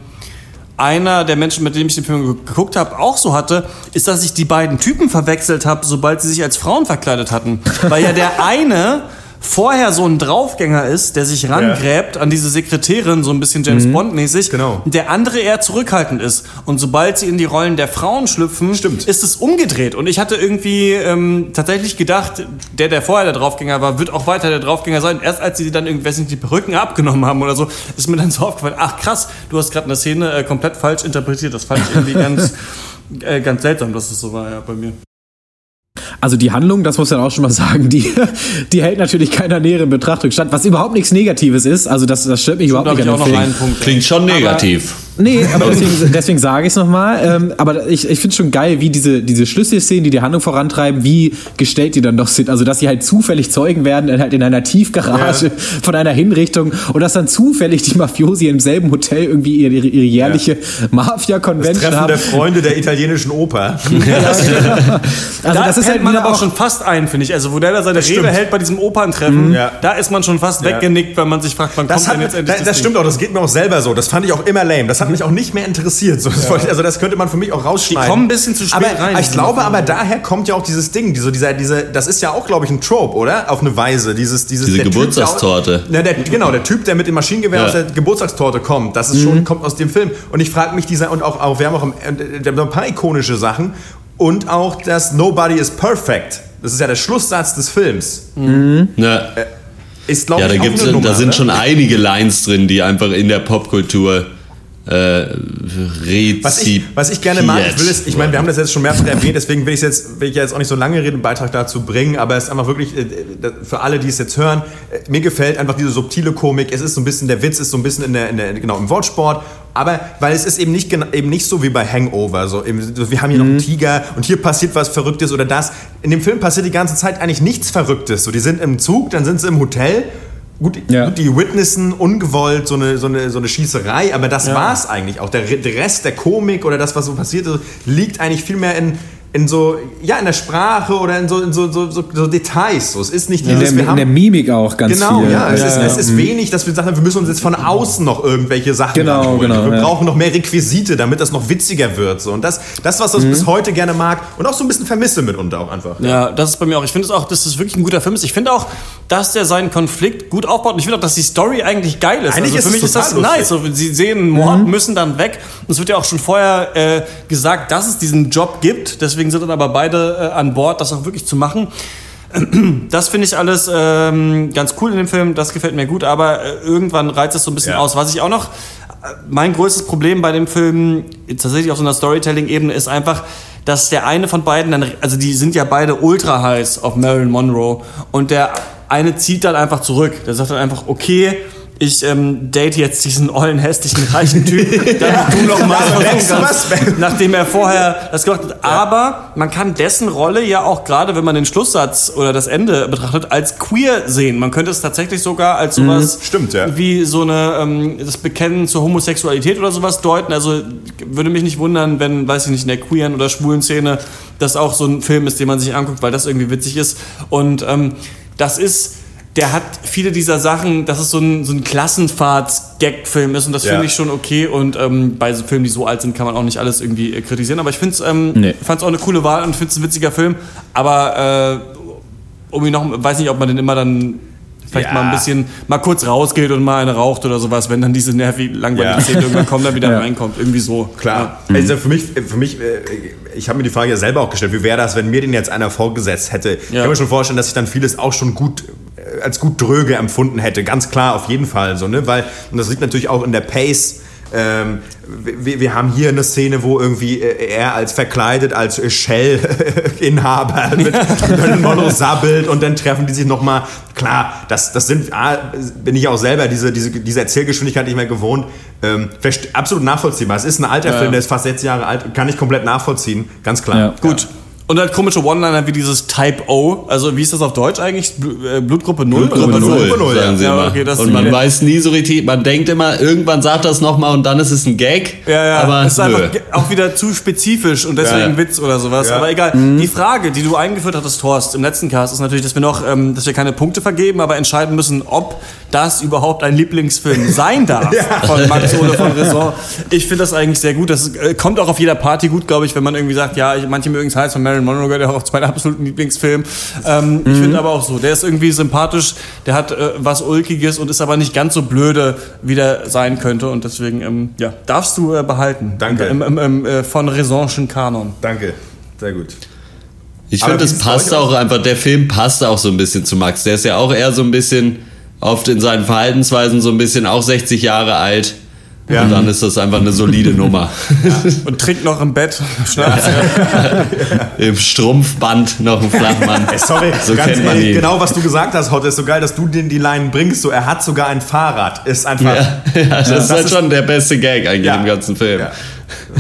einer der Menschen, mit dem ich den Film ge- geguckt habe, auch so hatte, ist, dass ich die beiden Typen verwechselt habe, sobald sie sich als Frauen verkleidet hatten. Weil ja der eine vorher so ein Draufgänger ist, der sich rangräbt an diese Sekretärin, so ein bisschen James Bond-mäßig. Genau. Der andere eher zurückhaltend ist. Und sobald sie in die Rollen der Frauen schlüpfen, Stimmt. ist es umgedreht. Und ich hatte irgendwie ähm, tatsächlich gedacht, der, der vorher der Draufgänger war, wird auch weiter der Draufgänger sein. Erst als sie dann irgendwie, weiß nicht, die Perücken abgenommen haben oder so, ist mir dann so aufgefallen, ach krass, du hast gerade eine Szene äh, komplett falsch interpretiert. Das fand ich irgendwie ganz, äh, ganz seltsam, dass es so war ja, bei mir. Also die Handlung, das muss man auch schon mal sagen, die, die hält natürlich keiner näheren Betrachtung statt, was überhaupt nichts Negatives ist. Also das, das stört mich überhaupt nicht ich an dem noch Film. einen Punkt. Klingt schon negativ. Nee, aber deswegen, deswegen sage ich es nochmal. Ähm, aber ich, ich finde schon geil, wie diese, diese Schlüsselszenen, die die Handlung vorantreiben, wie gestellt die dann doch sind. Also, dass sie halt zufällig Zeugen werden, in- halt in einer Tiefgarage von einer Hinrichtung und dass dann zufällig die Mafiosi im selben Hotel irgendwie ihre, ihre jährliche Mafia-Convention Treffen haben. der Freunde der italienischen Oper. Also, da das ist halt hält man aber auch schon fast ein, finde ich. Also, wo der da seine Rede stimmt. hält bei diesem Operntreffen, Ja. da ist man schon fast Ja. weggenickt, weil man sich fragt, wann Das, kommt hat, denn jetzt endlich das, das Ding? stimmt auch, das geht mir auch selber so. Das fand ich auch immer lame. Das hat mich auch nicht mehr interessiert. So, das wollte ich, also das könnte man für mich auch rausschneiden. Die kommen ein bisschen zu spät aber, rein, Ich glaube aber, daher kommt ja auch dieses Ding, diese, dieser, diese, das ist ja auch, glaube ich, ein Trope, oder? Auf eine Weise. Dieses, dieses, Diese der Typ, Geburtstagstorte. Der, der, genau, der Typ, der mit dem Maschinengewehr Ja. aus der Geburtstagstorte kommt, das ist schon, kommt aus dem Film. Und ich frage mich, dieser, und auch, auch wir haben auch im, äh, wir haben noch ein paar ikonische Sachen und auch das Nobody is perfect. Das ist ja der Schlusssatz des Films. Ist, glaube ja, da, ich, auch gibt's, Nummer, da sind ne? schon einige Lines drin, die einfach in der Popkultur äh, rezipiert Was ich, was ich gerne mag, ich will es, ich meine, wir haben das jetzt schon mehrfach erwähnt, deswegen will ich jetzt, will ich jetzt auch nicht so lange reden, einen Beitrag dazu bringen, aber es ist einfach wirklich, äh, äh, für alle, die es jetzt hören, äh, mir gefällt einfach diese subtile Komik, es ist so ein bisschen, der Witz ist so ein bisschen in der, in der genau, im Wortsport, aber weil es ist eben nicht, eben nicht so wie bei Hangover, so, eben, wir haben hier noch einen Tiger und hier passiert was Verrücktes oder das. In dem Film passiert die ganze Zeit eigentlich nichts Verrücktes, so, die sind im Zug, dann sind sie im Hotel, Gut, Ja. gut, die witnessen ungewollt so eine, so eine, so eine Schießerei, aber das war's eigentlich auch. Der, der Rest der Komik oder das, was so passiert ist, liegt eigentlich viel mehr in, in so, ja, in der Sprache oder in so, in so, so, so, so Details. So, es ist nicht in, dieses, der, wir in haben, der Mimik auch ganz Genau, viel. ja. Es, ist, ja. es ist wenig, dass wir sagen, wir müssen uns jetzt von außen noch irgendwelche Sachen Genau, ranholen. genau, Wir ja. brauchen noch mehr Requisite, damit das noch witziger wird. So. Und das, das was ich Mhm. bis heute gerne mag und auch so ein bisschen vermisse mitunter auch einfach. Ja, das ist bei mir auch. Ich finde es auch, dass das wirklich ein guter Film ist. Ich finde auch, dass der seinen Konflikt gut aufbaut. Und ich finde auch, dass die Story eigentlich geil ist. Eigentlich also ist für es mich ist das total nice. So, sie sehen Mord, müssen dann weg. Und es wird ja auch schon vorher äh, gesagt, dass es diesen Job gibt. Deswegen sind dann aber beide äh, an Bord, das auch wirklich zu machen. Das finde ich alles ähm, ganz cool in dem Film, das gefällt mir gut, aber äh, irgendwann reizt es so ein bisschen Ja. aus. Was ich auch noch, äh, mein größtes Problem bei dem Film, tatsächlich auf so einer Storytelling-Ebene, ist einfach, dass der eine von beiden dann, also die sind ja beide ultra heiß auf Marilyn Monroe und der eine zieht dann einfach zurück. Der sagt dann einfach, okay, ich ähm, date jetzt diesen ollen, hässlichen, reichen Typ, damit du noch mal Ja, versuchen kannst, nachdem er vorher das gemacht hat. Aber man kann dessen Rolle ja auch gerade, wenn man den Schlusssatz oder das Ende betrachtet, als queer sehen. Man könnte es tatsächlich sogar als sowas Stimmt, ja. wie so eine ähm, das Bekennen zur Homosexualität oder sowas deuten. Also würde mich nicht wundern, wenn, weiß ich nicht, in der queeren oder schwulen Szene das auch so ein Film ist, den man sich anguckt, weil das irgendwie witzig ist. Und ähm, das ist der hat viele dieser Sachen, dass es so ein, so ein Klassenfahrts-Gag-Film ist und das Ja. finde ich schon okay und ähm, bei so Filmen, die so alt sind, kann man auch nicht alles irgendwie äh, kritisieren, aber ich finde es ähm, Nee. fand's auch eine coole Wahl und finde es ein witziger Film, aber äh, um ihn noch, weiß nicht, ob man den immer dann vielleicht Ja. mal ein bisschen, mal kurz rausgeht und mal eine raucht oder sowas, wenn dann diese nervig langweilige Ja. Szene irgendwann kommt, dann wieder Ja. reinkommt. Irgendwie so. Klar. Also für mich, für mich, äh, ich habe mir die Frage ja selber auch gestellt, wie wäre das, wenn mir den jetzt einer vorgesetzt hätte? Ich Ja. kann mir schon vorstellen, dass ich dann vieles auch schon gut als gut dröge empfunden hätte. Ganz klar, auf jeden Fall so, ne? Weil, und das liegt natürlich auch in der Pace. Ähm, wir, wir haben hier eine Szene, wo irgendwie äh, er als verkleidet als Shell-Inhaber mit Marilyn Monroe sabbelt und dann treffen die sich nochmal. Klar, das, das sind, ah, bin ich auch selber diese, diese, diese Erzählgeschwindigkeit nicht mehr gewohnt. Ähm, absolut nachvollziehbar. Es ist ein alter Film, der ist fast sechs Jahre alt, kann ich komplett nachvollziehen, ganz klar. Ja. Gut. Und halt komische One-Liner wie dieses Type O. Also wie ist das auf Deutsch eigentlich? Äh, Blutgruppe 0? Blutgruppe oder was? Null, Null, sagen sie ja. okay, das und man weiß nie so richtig, man denkt immer, irgendwann sagt das nochmal und dann ist es ein Gag. Ja, ja, aber es ist nö. einfach auch wieder zu spezifisch und deswegen Ja, ja. Witz oder sowas. Ja. Aber egal. Die Frage, die du eingeführt hattest, Horst, im letzten Cast, ist natürlich, dass wir noch, ähm, dass wir keine Punkte vergeben, aber entscheiden müssen, ob das überhaupt ein Lieblingsfilm sein darf von Max oder von Raison. Ich finde das eigentlich sehr gut. Das äh, kommt auch auf jeder Party gut, glaube ich, wenn man irgendwie sagt, ja, ich, manche mögen es heiß von Marilyn Monroe, gehört ja auch auf meinen absoluten Lieblingsfilm. Ähm, Ich finde aber auch so, der ist irgendwie sympathisch, der hat äh, was Ulkiges und ist aber nicht ganz so blöde, wie der sein könnte. Und deswegen, ähm, ja, darfst du äh, behalten. Danke. Im, im, im, äh, von Raisonschen Kanon. Danke, sehr gut. Ich finde, es passt auch einfach, der Film passt auch so ein bisschen zu Max. Der ist ja auch eher so ein bisschen oft in seinen Verhaltensweisen so ein bisschen auch 60 Jahre alt. Ja. Und dann ist das einfach eine solide Nummer. Und trinkt noch im Bett. Schnaps. Im Strumpfband noch ein Flachmann. Ey, sorry, so ganz kennt man ehrlich, ihn. genau was du gesagt hast heute, ist so geil, dass du den die Line bringst. So, er hat sogar ein Fahrrad. Ist einfach. Ja, ja, das, ist halt ist- schon der beste Gag eigentlich Ja. im ganzen Film.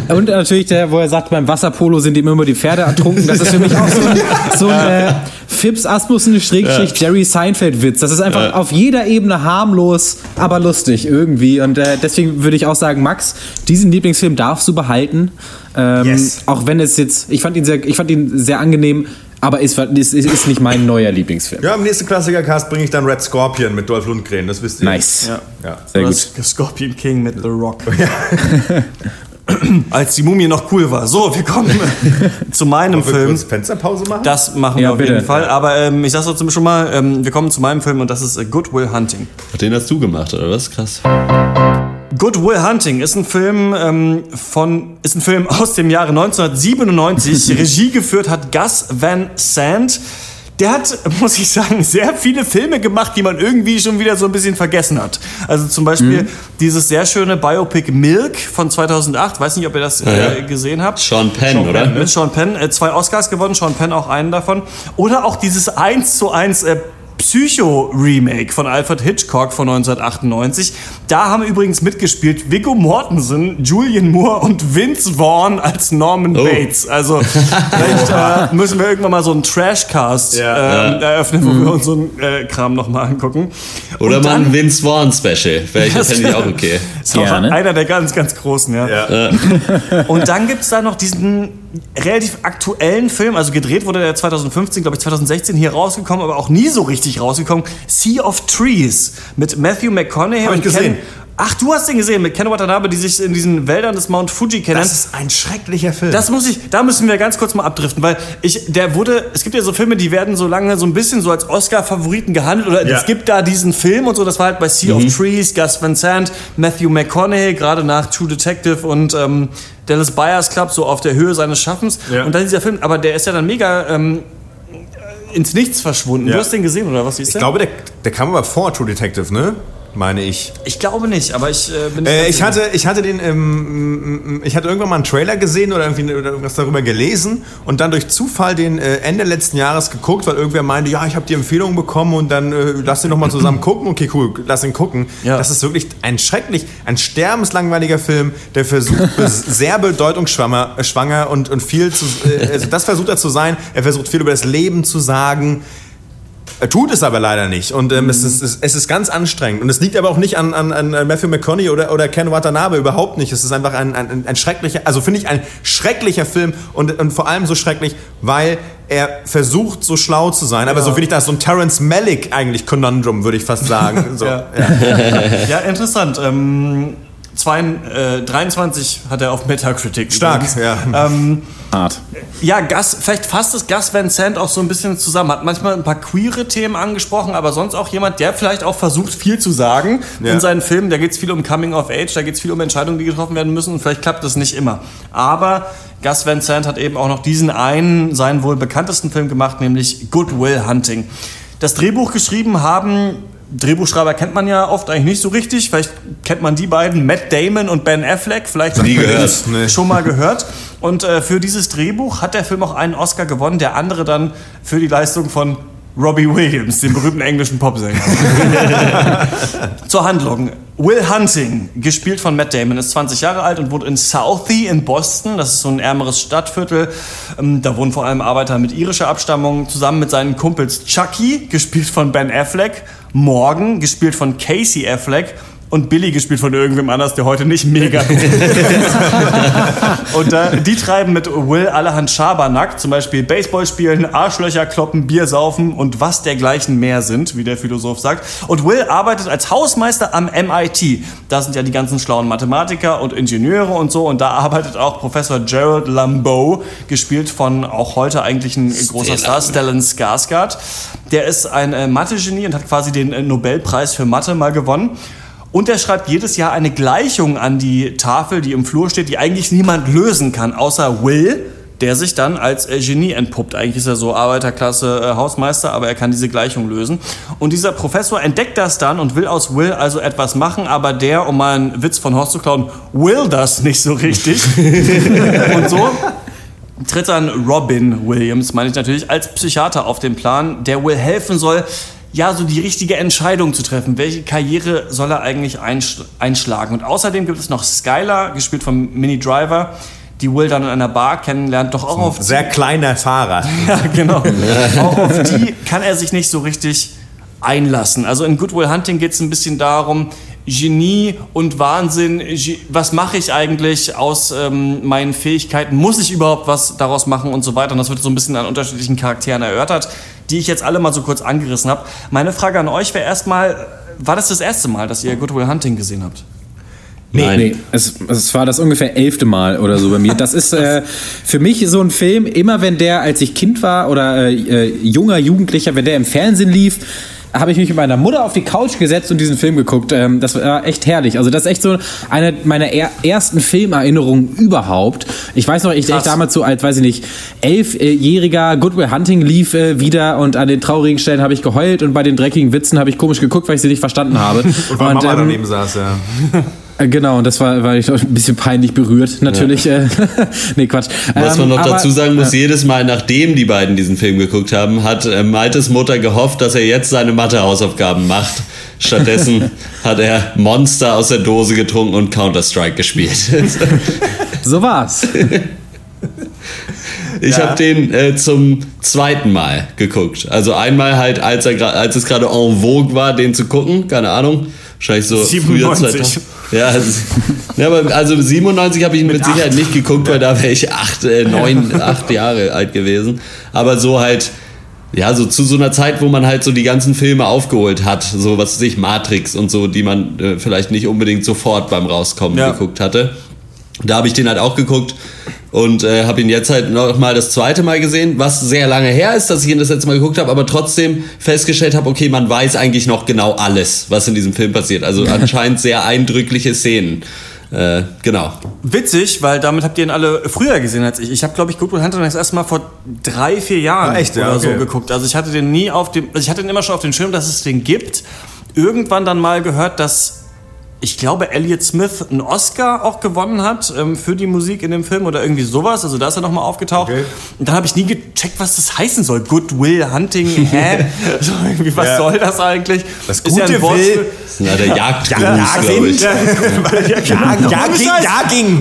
Ja. Und natürlich der, wo er sagt, beim Wasserpolo sind ihm immer die Pferde ertrunken. Das ist für mich auch so ein, so ein äh, Fips Asmussen Schrägstrich Jerry Seinfeld Witz. Das ist einfach auf jeder Ebene harmlos, aber lustig irgendwie. Und äh, deswegen würde ich auch sagen, Max, diesen Lieblingsfilm darfst du behalten. Ähm, Yes. Auch wenn es jetzt, ich fand ihn sehr, ich fand ihn sehr angenehm, aber ist, ist, ist nicht mein neuer Lieblingsfilm. Ja, im nächsten Klassiker-Cast bringe ich dann Red Scorpion mit Dolph Lundgren, das wisst ihr. Nice. Ja. Ja. Sehr Oder gut. Scorpion King mit The Rock. Als die Mumie noch cool war. So, wir kommen zu meinem Film. kurz Fensterpause machen? Das machen Ja, wir auf bitte. jeden Fall. Aber ähm, ich sag's trotzdem schon mal, ähm, wir kommen zu meinem Film und das ist äh, Good Will Hunting. Den hast du gemacht, oder was? Krass. Good Will Hunting ist ein Film ähm, von ist ein Film aus dem Jahre 1997. Regie geführt hat Gus Van Sant. Der hat, muss ich sagen, sehr viele Filme gemacht, die man irgendwie schon wieder so ein bisschen vergessen hat. Also zum Beispiel dieses sehr schöne Biopic Milk von 2008. Weiß nicht, ob ihr das äh, Ja. gesehen habt. Sean Penn, oder? Mit Sean Penn, äh, zwei Oscars gewonnen, Sean Penn auch einen davon. Oder auch dieses 1 zu 1 äh, Psycho-Remake von Alfred Hitchcock von 1998. Da haben übrigens mitgespielt Viggo Mortensen, Julian Moore und Vince Vaughn als Norman Oh. Bates. Also vielleicht äh, müssen wir irgendwann mal so einen Trashcast Ja. ähm, eröffnen, wo wir uns so einen äh, Kram nochmal angucken. Oder Und mal ein Vince Vaughn Special. Wäre ich- Das Fände ich auch okay. ist auch einer der ganz, ganz großen, ja. Ja. Und dann gibt es da noch diesen relativ aktuellen Film, also gedreht wurde der 2015, glaube ich 2016 hier rausgekommen, aber auch nie so richtig rausgekommen. Sea of Trees mit Matthew McConaughey Hab ich und Ken, gesehen. Ach, du hast den gesehen mit Ken Watanabe, die sich in diesen Wäldern des Mount Fuji kennen. Das ist ein schrecklicher Film. Das muss ich, da müssen wir ganz kurz mal abdriften, weil ich, der wurde, es gibt ja so Filme, die werden so lange so ein bisschen so als Oscar-Favoriten gehandelt oder Ja. es gibt da diesen Film und so, das war halt bei Sea of Trees, Gus Van Sant, Matthew McConaughey, gerade nach True Detective und ähm, Dallas Buyers Club, so auf der Höhe seines Schaffens. Ja. Und dann dieser Film, aber der ist ja dann mega ähm, ins Nichts verschwunden. Ja. Du hast den gesehen oder was ist ich der? glaube, der, der kam aber vor True Detective, ne? Meine ich. ich glaube nicht, aber ich äh, bin nicht Äh, ich, hatte, ich hatte den, ähm, ich hatte irgendwann mal einen Trailer gesehen oder irgendwie oder irgendwas darüber gelesen und dann durch Zufall den äh, Ende letzten Jahres geguckt, weil irgendwer meinte, ja, ich habe die Empfehlung bekommen und dann äh, lass den noch mal zusammen gucken. Okay, cool, lass ihn gucken. Ja. Das ist wirklich ein schrecklich, ein sterbenslangweiliger Film, der versucht sehr bedeutungsschwanger äh, schwanger und, und viel zu, äh, also das versucht er zu sein. Er versucht viel über das Leben zu sagen. Er tut es aber leider nicht. Und ähm, es, ist, es, ist ganz anstrengend. Und es liegt aber auch nicht an, an, an Matthew McConaughey oder, oder Ken Watanabe, überhaupt nicht. Es ist einfach ein, ein, ein schrecklicher, also finde ich ein schrecklicher Film und, und vor allem so schrecklich, weil er versucht, so schlau zu sein. Aber so finde ich das so ein Terence Malick eigentlich Conundrum, würde ich fast sagen. So, Ja. ja. Ja, interessant. Ähm, zwei, äh, 23 hat er auf Metacritic. Stark, übrigens. ja. Ähm, Art. ja, Gus, vielleicht fasst es Gus Van Sant auch so ein bisschen zusammen. Hat manchmal ein paar queere Themen angesprochen, aber sonst auch jemand, der vielleicht auch versucht, viel zu sagen Ja. in seinen Filmen. Da geht es viel um Coming of Age, da geht es viel um Entscheidungen, die getroffen werden müssen und vielleicht klappt das nicht immer. Aber Gus Van Sant hat eben auch noch diesen einen, seinen wohl bekanntesten Film gemacht, nämlich Good Will Hunting. Das Drehbuch geschrieben haben Drehbuchschreiber kennt man ja oft eigentlich nicht so richtig. Vielleicht kennt man die beiden, Matt Damon und Ben Affleck. Vielleicht Nie gehört. Nee. schon mal gehört. Und äh, für dieses Drehbuch hat der Film auch einen Oscar gewonnen, der andere dann für die Leistung von Robbie Williams, dem berühmten englischen Popsänger. Zur Handlung. Will Hunting, gespielt von Matt Damon, ist 20 Jahre alt und wohnt in Southie in Boston. Das ist so ein ärmeres Stadtviertel. Ähm, Da wohnen vor allem Arbeiter mit irischer Abstammung zusammen mit seinen Kumpels Chucky, gespielt von Ben Affleck, Morgan, gespielt von Casey Affleck und Billy, gespielt von irgendwem anders, der heute nicht mega Und äh, die treiben mit Will allerhand Schabernack, zum Beispiel Baseball spielen, Arschlöcher kloppen, Bier saufen und was dergleichen mehr sind, wie der Philosoph sagt. Und Will arbeitet als Hausmeister am MIT. Da sind ja die ganzen schlauen Mathematiker und Ingenieure und so. Und da arbeitet auch Professor Gerald Lambeau, gespielt von auch heute eigentlich ein großer Star, Stellan Skarsgård. Der ist ein äh, Mathe-Genie und hat quasi den äh, Nobelpreis für Mathe mal gewonnen. Und er schreibt jedes Jahr eine Gleichung an die Tafel, die im Flur steht, die eigentlich niemand lösen kann, außer Will, der sich dann als äh, Genie entpuppt. Eigentlich ist er so Arbeiterklasse äh, Hausmeister, aber er kann diese Gleichung lösen. Und dieser Professor entdeckt das dann und will aus Will also etwas machen, aber der, um mal einen Witz von Horst zu klauen, will das nicht so richtig. und so tritt dann Robin Williams, meine ich natürlich, als Psychiater auf den Plan, der Will helfen soll, ja, so die richtige Entscheidung zu treffen. Welche Karriere soll er eigentlich einsch einschlagen? Und außerdem gibt es noch Skylar, gespielt von Minnie Driver, die Will dann in einer Bar kennenlernt, doch auch auf Sehr kleiner Fahrer. ja, genau. Auch auf die kann er sich nicht so richtig einlassen. Also in Good Will Hunting geht es ein bisschen darum, Genie und Wahnsinn, was mache ich eigentlich aus ähm, meinen Fähigkeiten, muss ich überhaupt was daraus machen und so weiter. Und das wird so ein bisschen an unterschiedlichen Charakteren erörtert, die ich jetzt alle mal so kurz angerissen habe. Meine Frage an euch wäre erstmal, war das das erste Mal, dass ihr Good Will Hunting gesehen habt? Nein. Nee, es, es war das ungefähr elfte Mal oder so bei mir. Das ist äh, für mich so ein Film, immer wenn der, als ich Kind war oder äh, äh, junger Jugendlicher, wenn der im Fernsehen lief, habe ich mich mit meiner Mutter auf die Couch gesetzt und diesen Film geguckt. Ähm, das war echt herrlich. Also das ist echt so eine meiner er ersten Filmerinnerungen überhaupt. Ich weiß noch, ich, ich damals so als, weiß ich nicht, elfjähriger Good Will Hunting lief äh, wieder und an den traurigen Stellen habe ich geheult und bei den dreckigen Witzen habe ich komisch geguckt, weil ich sie nicht verstanden habe. Und weil Mama ähm, daneben saß, ja. Äh, Genau, und das war, war ich ein bisschen peinlich berührt, natürlich. Äh, nee, Quatsch. Was Ähm, man noch aber- dazu sagen muss, jedes Mal, nachdem die beiden diesen Film geguckt haben, hat äh, Maltes Mutter gehofft, dass er jetzt seine Mathe-Hausaufgaben macht. Stattdessen hat er Monster aus der Dose getrunken und Counter-Strike gespielt. So war's. Ich habe den äh, zum zweiten Mal geguckt. Also einmal halt, als, er als es gerade en vogue war, den zu gucken. Keine Ahnung. Wahrscheinlich so früher 97. 2000. Ja, also, ja, aber also 97 habe ich ihn mit, Sicherheit nicht geguckt, weil da wäre ich acht, äh, neun, acht Jahre alt gewesen. Aber so halt, ja, so zu so einer Zeit, wo man halt so die ganzen Filme aufgeholt hat, so was weiß ich, Matrix und so, die man äh, vielleicht nicht unbedingt sofort beim Rauskommen Ja. geguckt hatte. Da habe ich den halt auch geguckt und äh, habe ihn jetzt halt noch mal das zweite Mal gesehen, was sehr lange her ist, dass ich ihn das letzte Mal geguckt habe, aber trotzdem festgestellt habe, okay, man weiß eigentlich noch genau alles, was in diesem Film passiert. Also anscheinend sehr eindrückliche Szenen. Äh, genau. Witzig, weil damit habt ihr ihn alle früher gesehen als ich. Ich habe, glaube ich, Good Will Hunting das erste Mal vor drei, vier Jahren Ah, echt? Ja, oder so okay. geguckt. Also ich hatte den nie auf dem, also ich hatte den immer schon auf dem Schirm, dass es den gibt. Irgendwann dann mal gehört, dass ich glaube, Elliot Smith einen Oscar auch gewonnen hat ähm, für die Musik in dem Film oder irgendwie sowas. Also da ist er nochmal aufgetaucht. Okay. Und dann habe ich nie gecheckt, was das heißen soll. Good Will Hunting, hä? so, irgendwie, was Ja. soll das eigentlich? Das Ist ja ein gute. Will. Na, der Jagdgruß, Ja, glaube ich. Ja,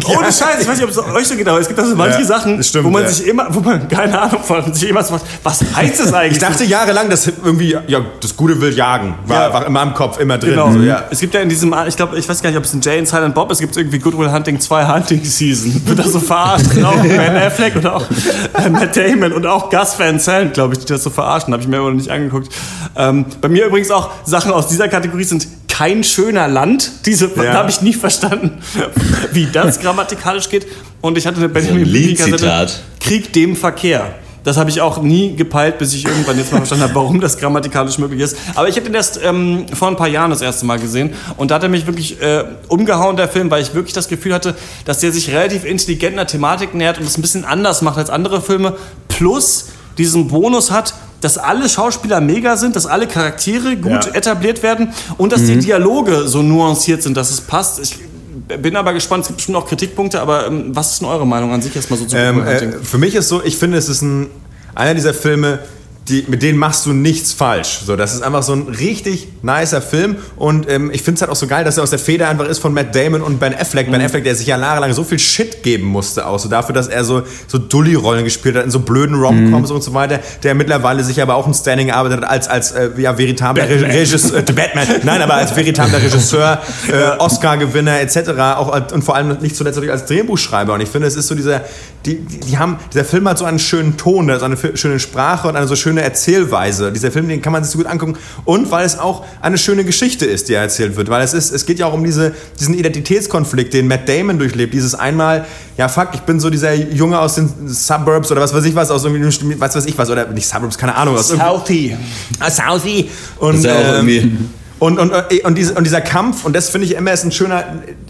Ohne Scheiß. ich weiß nicht, ob es euch so geht, aber es gibt also manche Ja, Sachen, das stimmt, wo man ja. sich immer, wo man keine Ahnung von sich immer so was, was heißt das eigentlich? Ich dachte jahrelang, dass irgendwie, ja, das Gute will jagen. War, war immer im Kopf, immer drin. Genau. So, ja. Es gibt ja in diesem, ich glaube, ich weiß gar nicht, ob es in Jay und Silent Bob, es gibt irgendwie Good Will Hunting 2 Hunting Season. Wird da so verarscht. Und auch Ben Affleck und auch äh, Matt Damon und auch Gus Van Sant, glaube ich, die das so verarschen. Habe ich mir aber noch nicht angeguckt. Ähm, bei mir übrigens auch Sachen aus dieser Kategorie sind kein schöner Land. Diese Ja. habe ich nie verstanden, wie das grammatikalisch geht. Und ich hatte eine Benjamin ein Kassette, Liedzitat. Krieg dem Verkehr. Das habe ich auch nie gepeilt, bis ich irgendwann jetzt mal verstanden habe, warum das grammatikalisch möglich ist. Aber ich habe den erst ähm, vor ein paar Jahren das erste Mal gesehen und da hat er mich wirklich äh, umgehauen, der Film, weil ich wirklich das Gefühl hatte, dass der sich relativ intelligent einer Thematik nähert und es ein bisschen anders macht als andere Filme. Plus diesen Bonus hat, dass alle Schauspieler mega sind, dass alle Charaktere gut Ja. etabliert werden und dass die Dialoge so nuanciert sind, dass es passt. Ich bin aber gespannt, es gibt bestimmt auch Kritikpunkte, aber ähm, was ist denn eure Meinung an sich erstmal so zu Ähm, äh, für mich ist so, ich finde, es ist ein, einer dieser Filme, die, mit denen machst du nichts falsch. So, das ist einfach so ein richtig nicer Film und ähm, ich finde es halt auch so geil, dass er aus der Feder einfach ist von Matt Damon und Ben Affleck. Mhm. Ben Affleck, der sich ja jahrelang so viel Shit geben musste, auch so dafür, dass er so, so Dulli-Rollen gespielt hat, in so blöden Rom-Coms und so weiter, der mittlerweile sich aber auch ein Standing erarbeitet hat als, als äh, ja, veritabler Re Regisseur, äh, Batman, nein, aber als veritabler Regisseur, äh, Oscar-Gewinner etc. Auch, und vor allem nicht zuletzt natürlich als Drehbuchschreiber. Und ich finde, es ist so dieser, die, die, die haben, dieser Film hat so einen schönen Ton, so eine schöne Sprache und eine so schöne Erzählweise. Dieser Film, den kann man sich so gut angucken. Und weil es auch eine schöne Geschichte ist, die er erzählt wird. Weil es ist, es geht ja auch um diese, diesen Identitätskonflikt, den Matt Damon durchlebt. Dieses einmal, ja fuck, ich bin so dieser Junge aus den Suburbs oder was weiß ich was, aus irgendwie, was weiß ich was, oder nicht Suburbs, keine Ahnung, aus Healthy. Ah, Southie. Und, ähm, und, und, äh, und, diese, und dieser Kampf, und das finde ich immer ist ein schöner,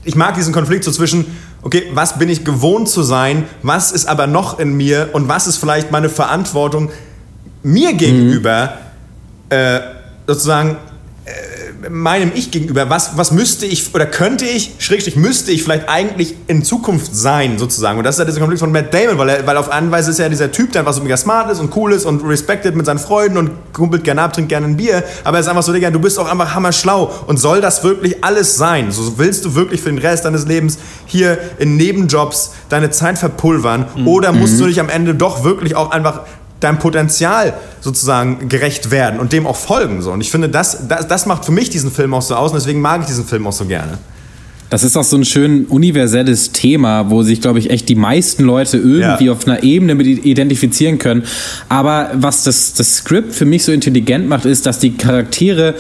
ich mag diesen Konflikt so zwischen, okay, was bin ich gewohnt zu sein, was ist aber noch in mir und was ist vielleicht meine Verantwortung mir gegenüber, äh, sozusagen, äh, meinem Ich gegenüber, was, was müsste ich oder könnte ich, schrägstrich müsste ich vielleicht eigentlich in Zukunft sein, sozusagen. Und das ist ja dieser Konflikt von Matt Damon, weil, er, weil auf eine Weise ist er dieser Typ, der einfach so mega smart ist und cool ist und respected mit seinen Freunden und kumpelt gerne ab, trinkt gerne ein Bier. Aber er ist einfach so, Digga, du bist auch einfach hammerschlau. Und soll das wirklich alles sein? So willst du wirklich für den Rest deines Lebens hier in Nebenjobs deine Zeit verpulvern? Oder musst du dich am Ende doch wirklich auch einfach deinem Potenzial sozusagen gerecht werden und dem auch folgen. So. Und ich finde, das, das, das macht für mich diesen Film auch so aus und deswegen mag ich diesen Film auch so gerne. Das ist auch so ein schön universelles Thema, wo sich, glaube ich, echt die meisten Leute irgendwie Ja. auf einer Ebene mit identifizieren können. Aber was das, das Skript für mich so intelligent macht, ist, dass die Charaktere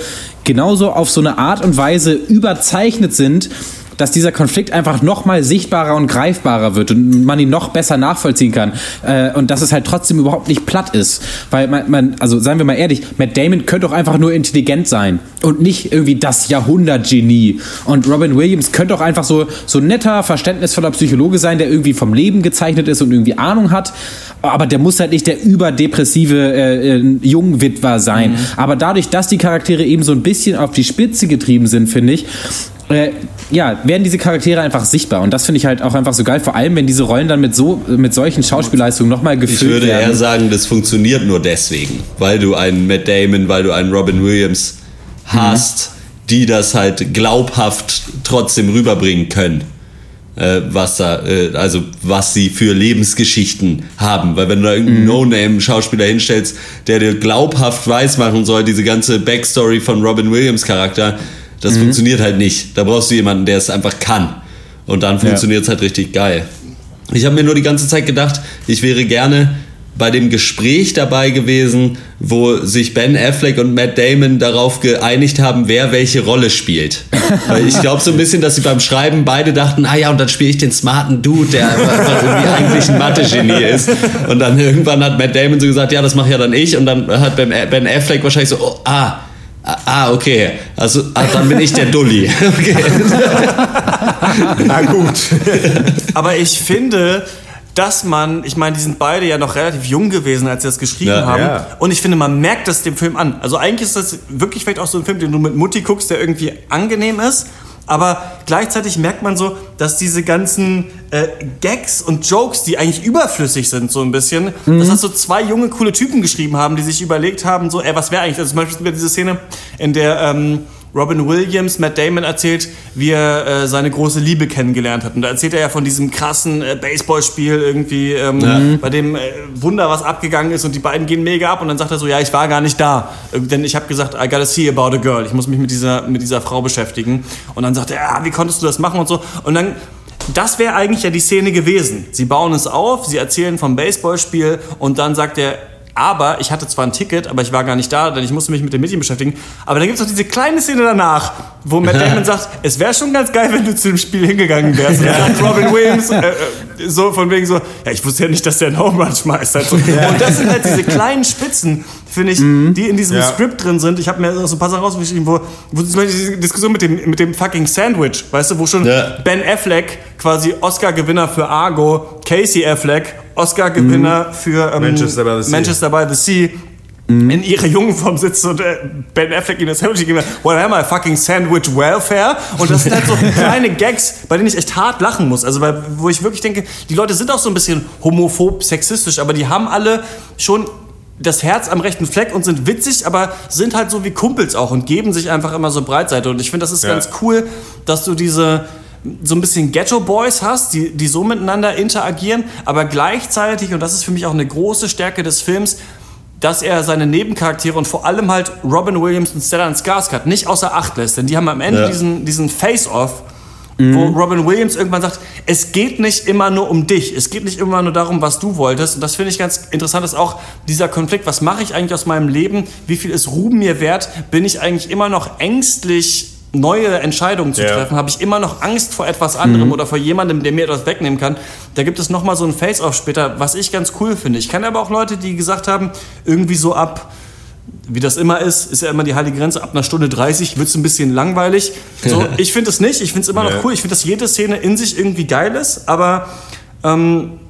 genauso auf so eine Art und Weise überzeichnet sind, dass dieser Konflikt einfach noch mal sichtbarer und greifbarer wird und man ihn noch besser nachvollziehen kann. Äh, und dass es halt trotzdem überhaupt nicht platt ist. Weil man, man, also seien wir mal ehrlich, Matt Damon könnte doch einfach nur intelligent sein und nicht irgendwie das Jahrhundertgenie. Und Robin Williams könnte auch einfach so, so netter, verständnisvoller Psychologe sein, der irgendwie vom Leben gezeichnet ist und irgendwie Ahnung hat. Aber der muss halt nicht der überdepressive äh, äh, Jungwitwer sein. Aber dadurch, dass die Charaktere eben so ein bisschen auf die Spitze getrieben sind, finde ich, äh, ja, werden diese Charaktere einfach sichtbar. Und das finde ich halt auch einfach so geil, vor allem wenn diese Rollen dann mit so mit solchen Schauspielleistungen nochmal Ich gefüllt würde werden. eher sagen, das funktioniert nur deswegen, weil du einen Matt Damon, weil du einen Robin Williams hast, die das halt glaubhaft trotzdem rüberbringen können. Äh, was da, äh, also was sie für Lebensgeschichten haben. Weil wenn du da irgendeinen No-Name-Schauspieler hinstellst, der dir glaubhaft weismachen soll, diese ganze Backstory von Robin Williams Charakter, das funktioniert halt nicht. Da brauchst du jemanden, der es einfach kann. Und dann funktioniert es halt richtig geil. Ich habe mir nur die ganze Zeit gedacht, ich wäre gerne bei dem Gespräch dabei gewesen, wo sich Ben Affleck und Matt Damon darauf geeinigt haben, wer welche Rolle spielt. Weil ich glaube so ein bisschen, dass sie beim Schreiben beide dachten, ah ja, und dann spiele ich den smarten Dude, der einfach irgendwie eigentlich ein Mathe-Genie ist. Und dann irgendwann hat Matt Damon so gesagt, ja, das mache ja dann ich. Und dann hat Ben Ben Affleck wahrscheinlich so, oh, ah, Ah, okay. Also, ah, dann bin ich der Dulli. Okay. Na gut. Aber ich finde, dass man, ich meine, die sind beide ja noch relativ jung gewesen, als sie das geschrieben Ja, haben. ja. Und ich finde, man merkt das dem Film an. Also eigentlich ist das wirklich vielleicht auch so ein Film, den du mit Mutti guckst, der irgendwie angenehm ist. Aber gleichzeitig merkt man so, dass diese ganzen äh, Gags und Jokes, die eigentlich überflüssig sind, so ein bisschen, dass das so zwei junge, coole Typen geschrieben haben, die sich überlegt haben, so, ey, was wäre eigentlich, also zum Beispiel diese Szene, in der ähm, Robin Williams Matt Damon erzählt, wie er äh, seine große Liebe kennengelernt hat. Und da erzählt er ja von diesem krassen äh, Baseballspiel irgendwie, ähm, bei dem äh, Wunder was abgegangen ist und die beiden gehen mega ab und dann sagt er so, ja, ich war gar nicht da, Äh, denn ich habe gesagt, I gotta see about a girl, ich muss mich mit dieser, mit dieser Frau beschäftigen. Und dann sagt er, ja, wie konntest du das machen und so. Und dann das wäre eigentlich ja die Szene gewesen. Sie bauen es auf, sie erzählen vom Baseballspiel und dann sagt er, Aber ich hatte zwar ein Ticket, aber ich war gar nicht da, denn ich musste mich mit den Mädchen beschäftigen. Aber dann gibt es noch diese kleine Szene danach, wo Matt Damon sagt, es wäre schon ganz geil, wenn du zu dem Spiel hingegangen wärst. Und dann sagt Robin Williams äh, äh, so von wegen so, ja, ich wusste ja nicht, dass der einen Home Run schmeißt. Halt so. Und das sind halt diese kleinen Spitzen, finde ich, die in diesem Ja. Skript drin sind. Ich habe mir so ein paar Sachen rausgeschrieben, wo, wo zum Beispiel diese Diskussion mit dem, mit dem fucking Sandwich, weißt du, wo schon Ja. Ben Affleck, quasi Oscar-Gewinner für Argo, Casey Affleck, Oscar-Gewinner für ähm, Manchester by the Sea. Manchester by the Sea in ihrer jungen Form sitzt und äh, Ben Affleck ihm das Sandwich gegeben hat. What am I, fucking Sandwich Welfare? Und das sind halt so kleine Gags, bei denen ich echt hart lachen muss. Also weil, wo ich wirklich denke, die Leute sind auch so ein bisschen homophob, sexistisch, aber die haben alle schon das Herz am rechten Fleck und sind witzig, aber sind halt so wie Kumpels auch und geben sich einfach immer so Breitseite. Und ich finde, das ist Ja. ganz cool, dass du diese so ein bisschen Ghetto Boys hast, die, die so miteinander interagieren, aber gleichzeitig, und das ist für mich auch eine große Stärke des Films, dass er seine Nebencharaktere und vor allem halt Robin Williams und Stellan Skarsgård nicht außer Acht lässt, denn die haben am Ende Ja. diesen, diesen Face-Off, wo Robin Williams irgendwann sagt, es geht nicht immer nur um dich, es geht nicht immer nur darum, was du wolltest. Und das finde ich ganz interessant, ist auch dieser Konflikt, was mache ich eigentlich aus meinem Leben, wie viel ist Ruben mir wert, bin ich eigentlich immer noch ängstlich, neue Entscheidungen zu treffen, habe ich immer noch Angst vor etwas anderem oder vor jemandem, der mir etwas wegnehmen kann. Da gibt es nochmal so ein Face-Off später, was ich ganz cool finde. Ich kenne aber auch Leute, die gesagt haben, irgendwie so ab wie das immer ist, ist ja immer die heilige Grenze. Ab einer Stunde 30 wird es ein bisschen langweilig. So, ich finde es nicht. Ich finde es immer noch Ja. cool. Ich finde, dass jede Szene in sich irgendwie geil ist. Aber ähm,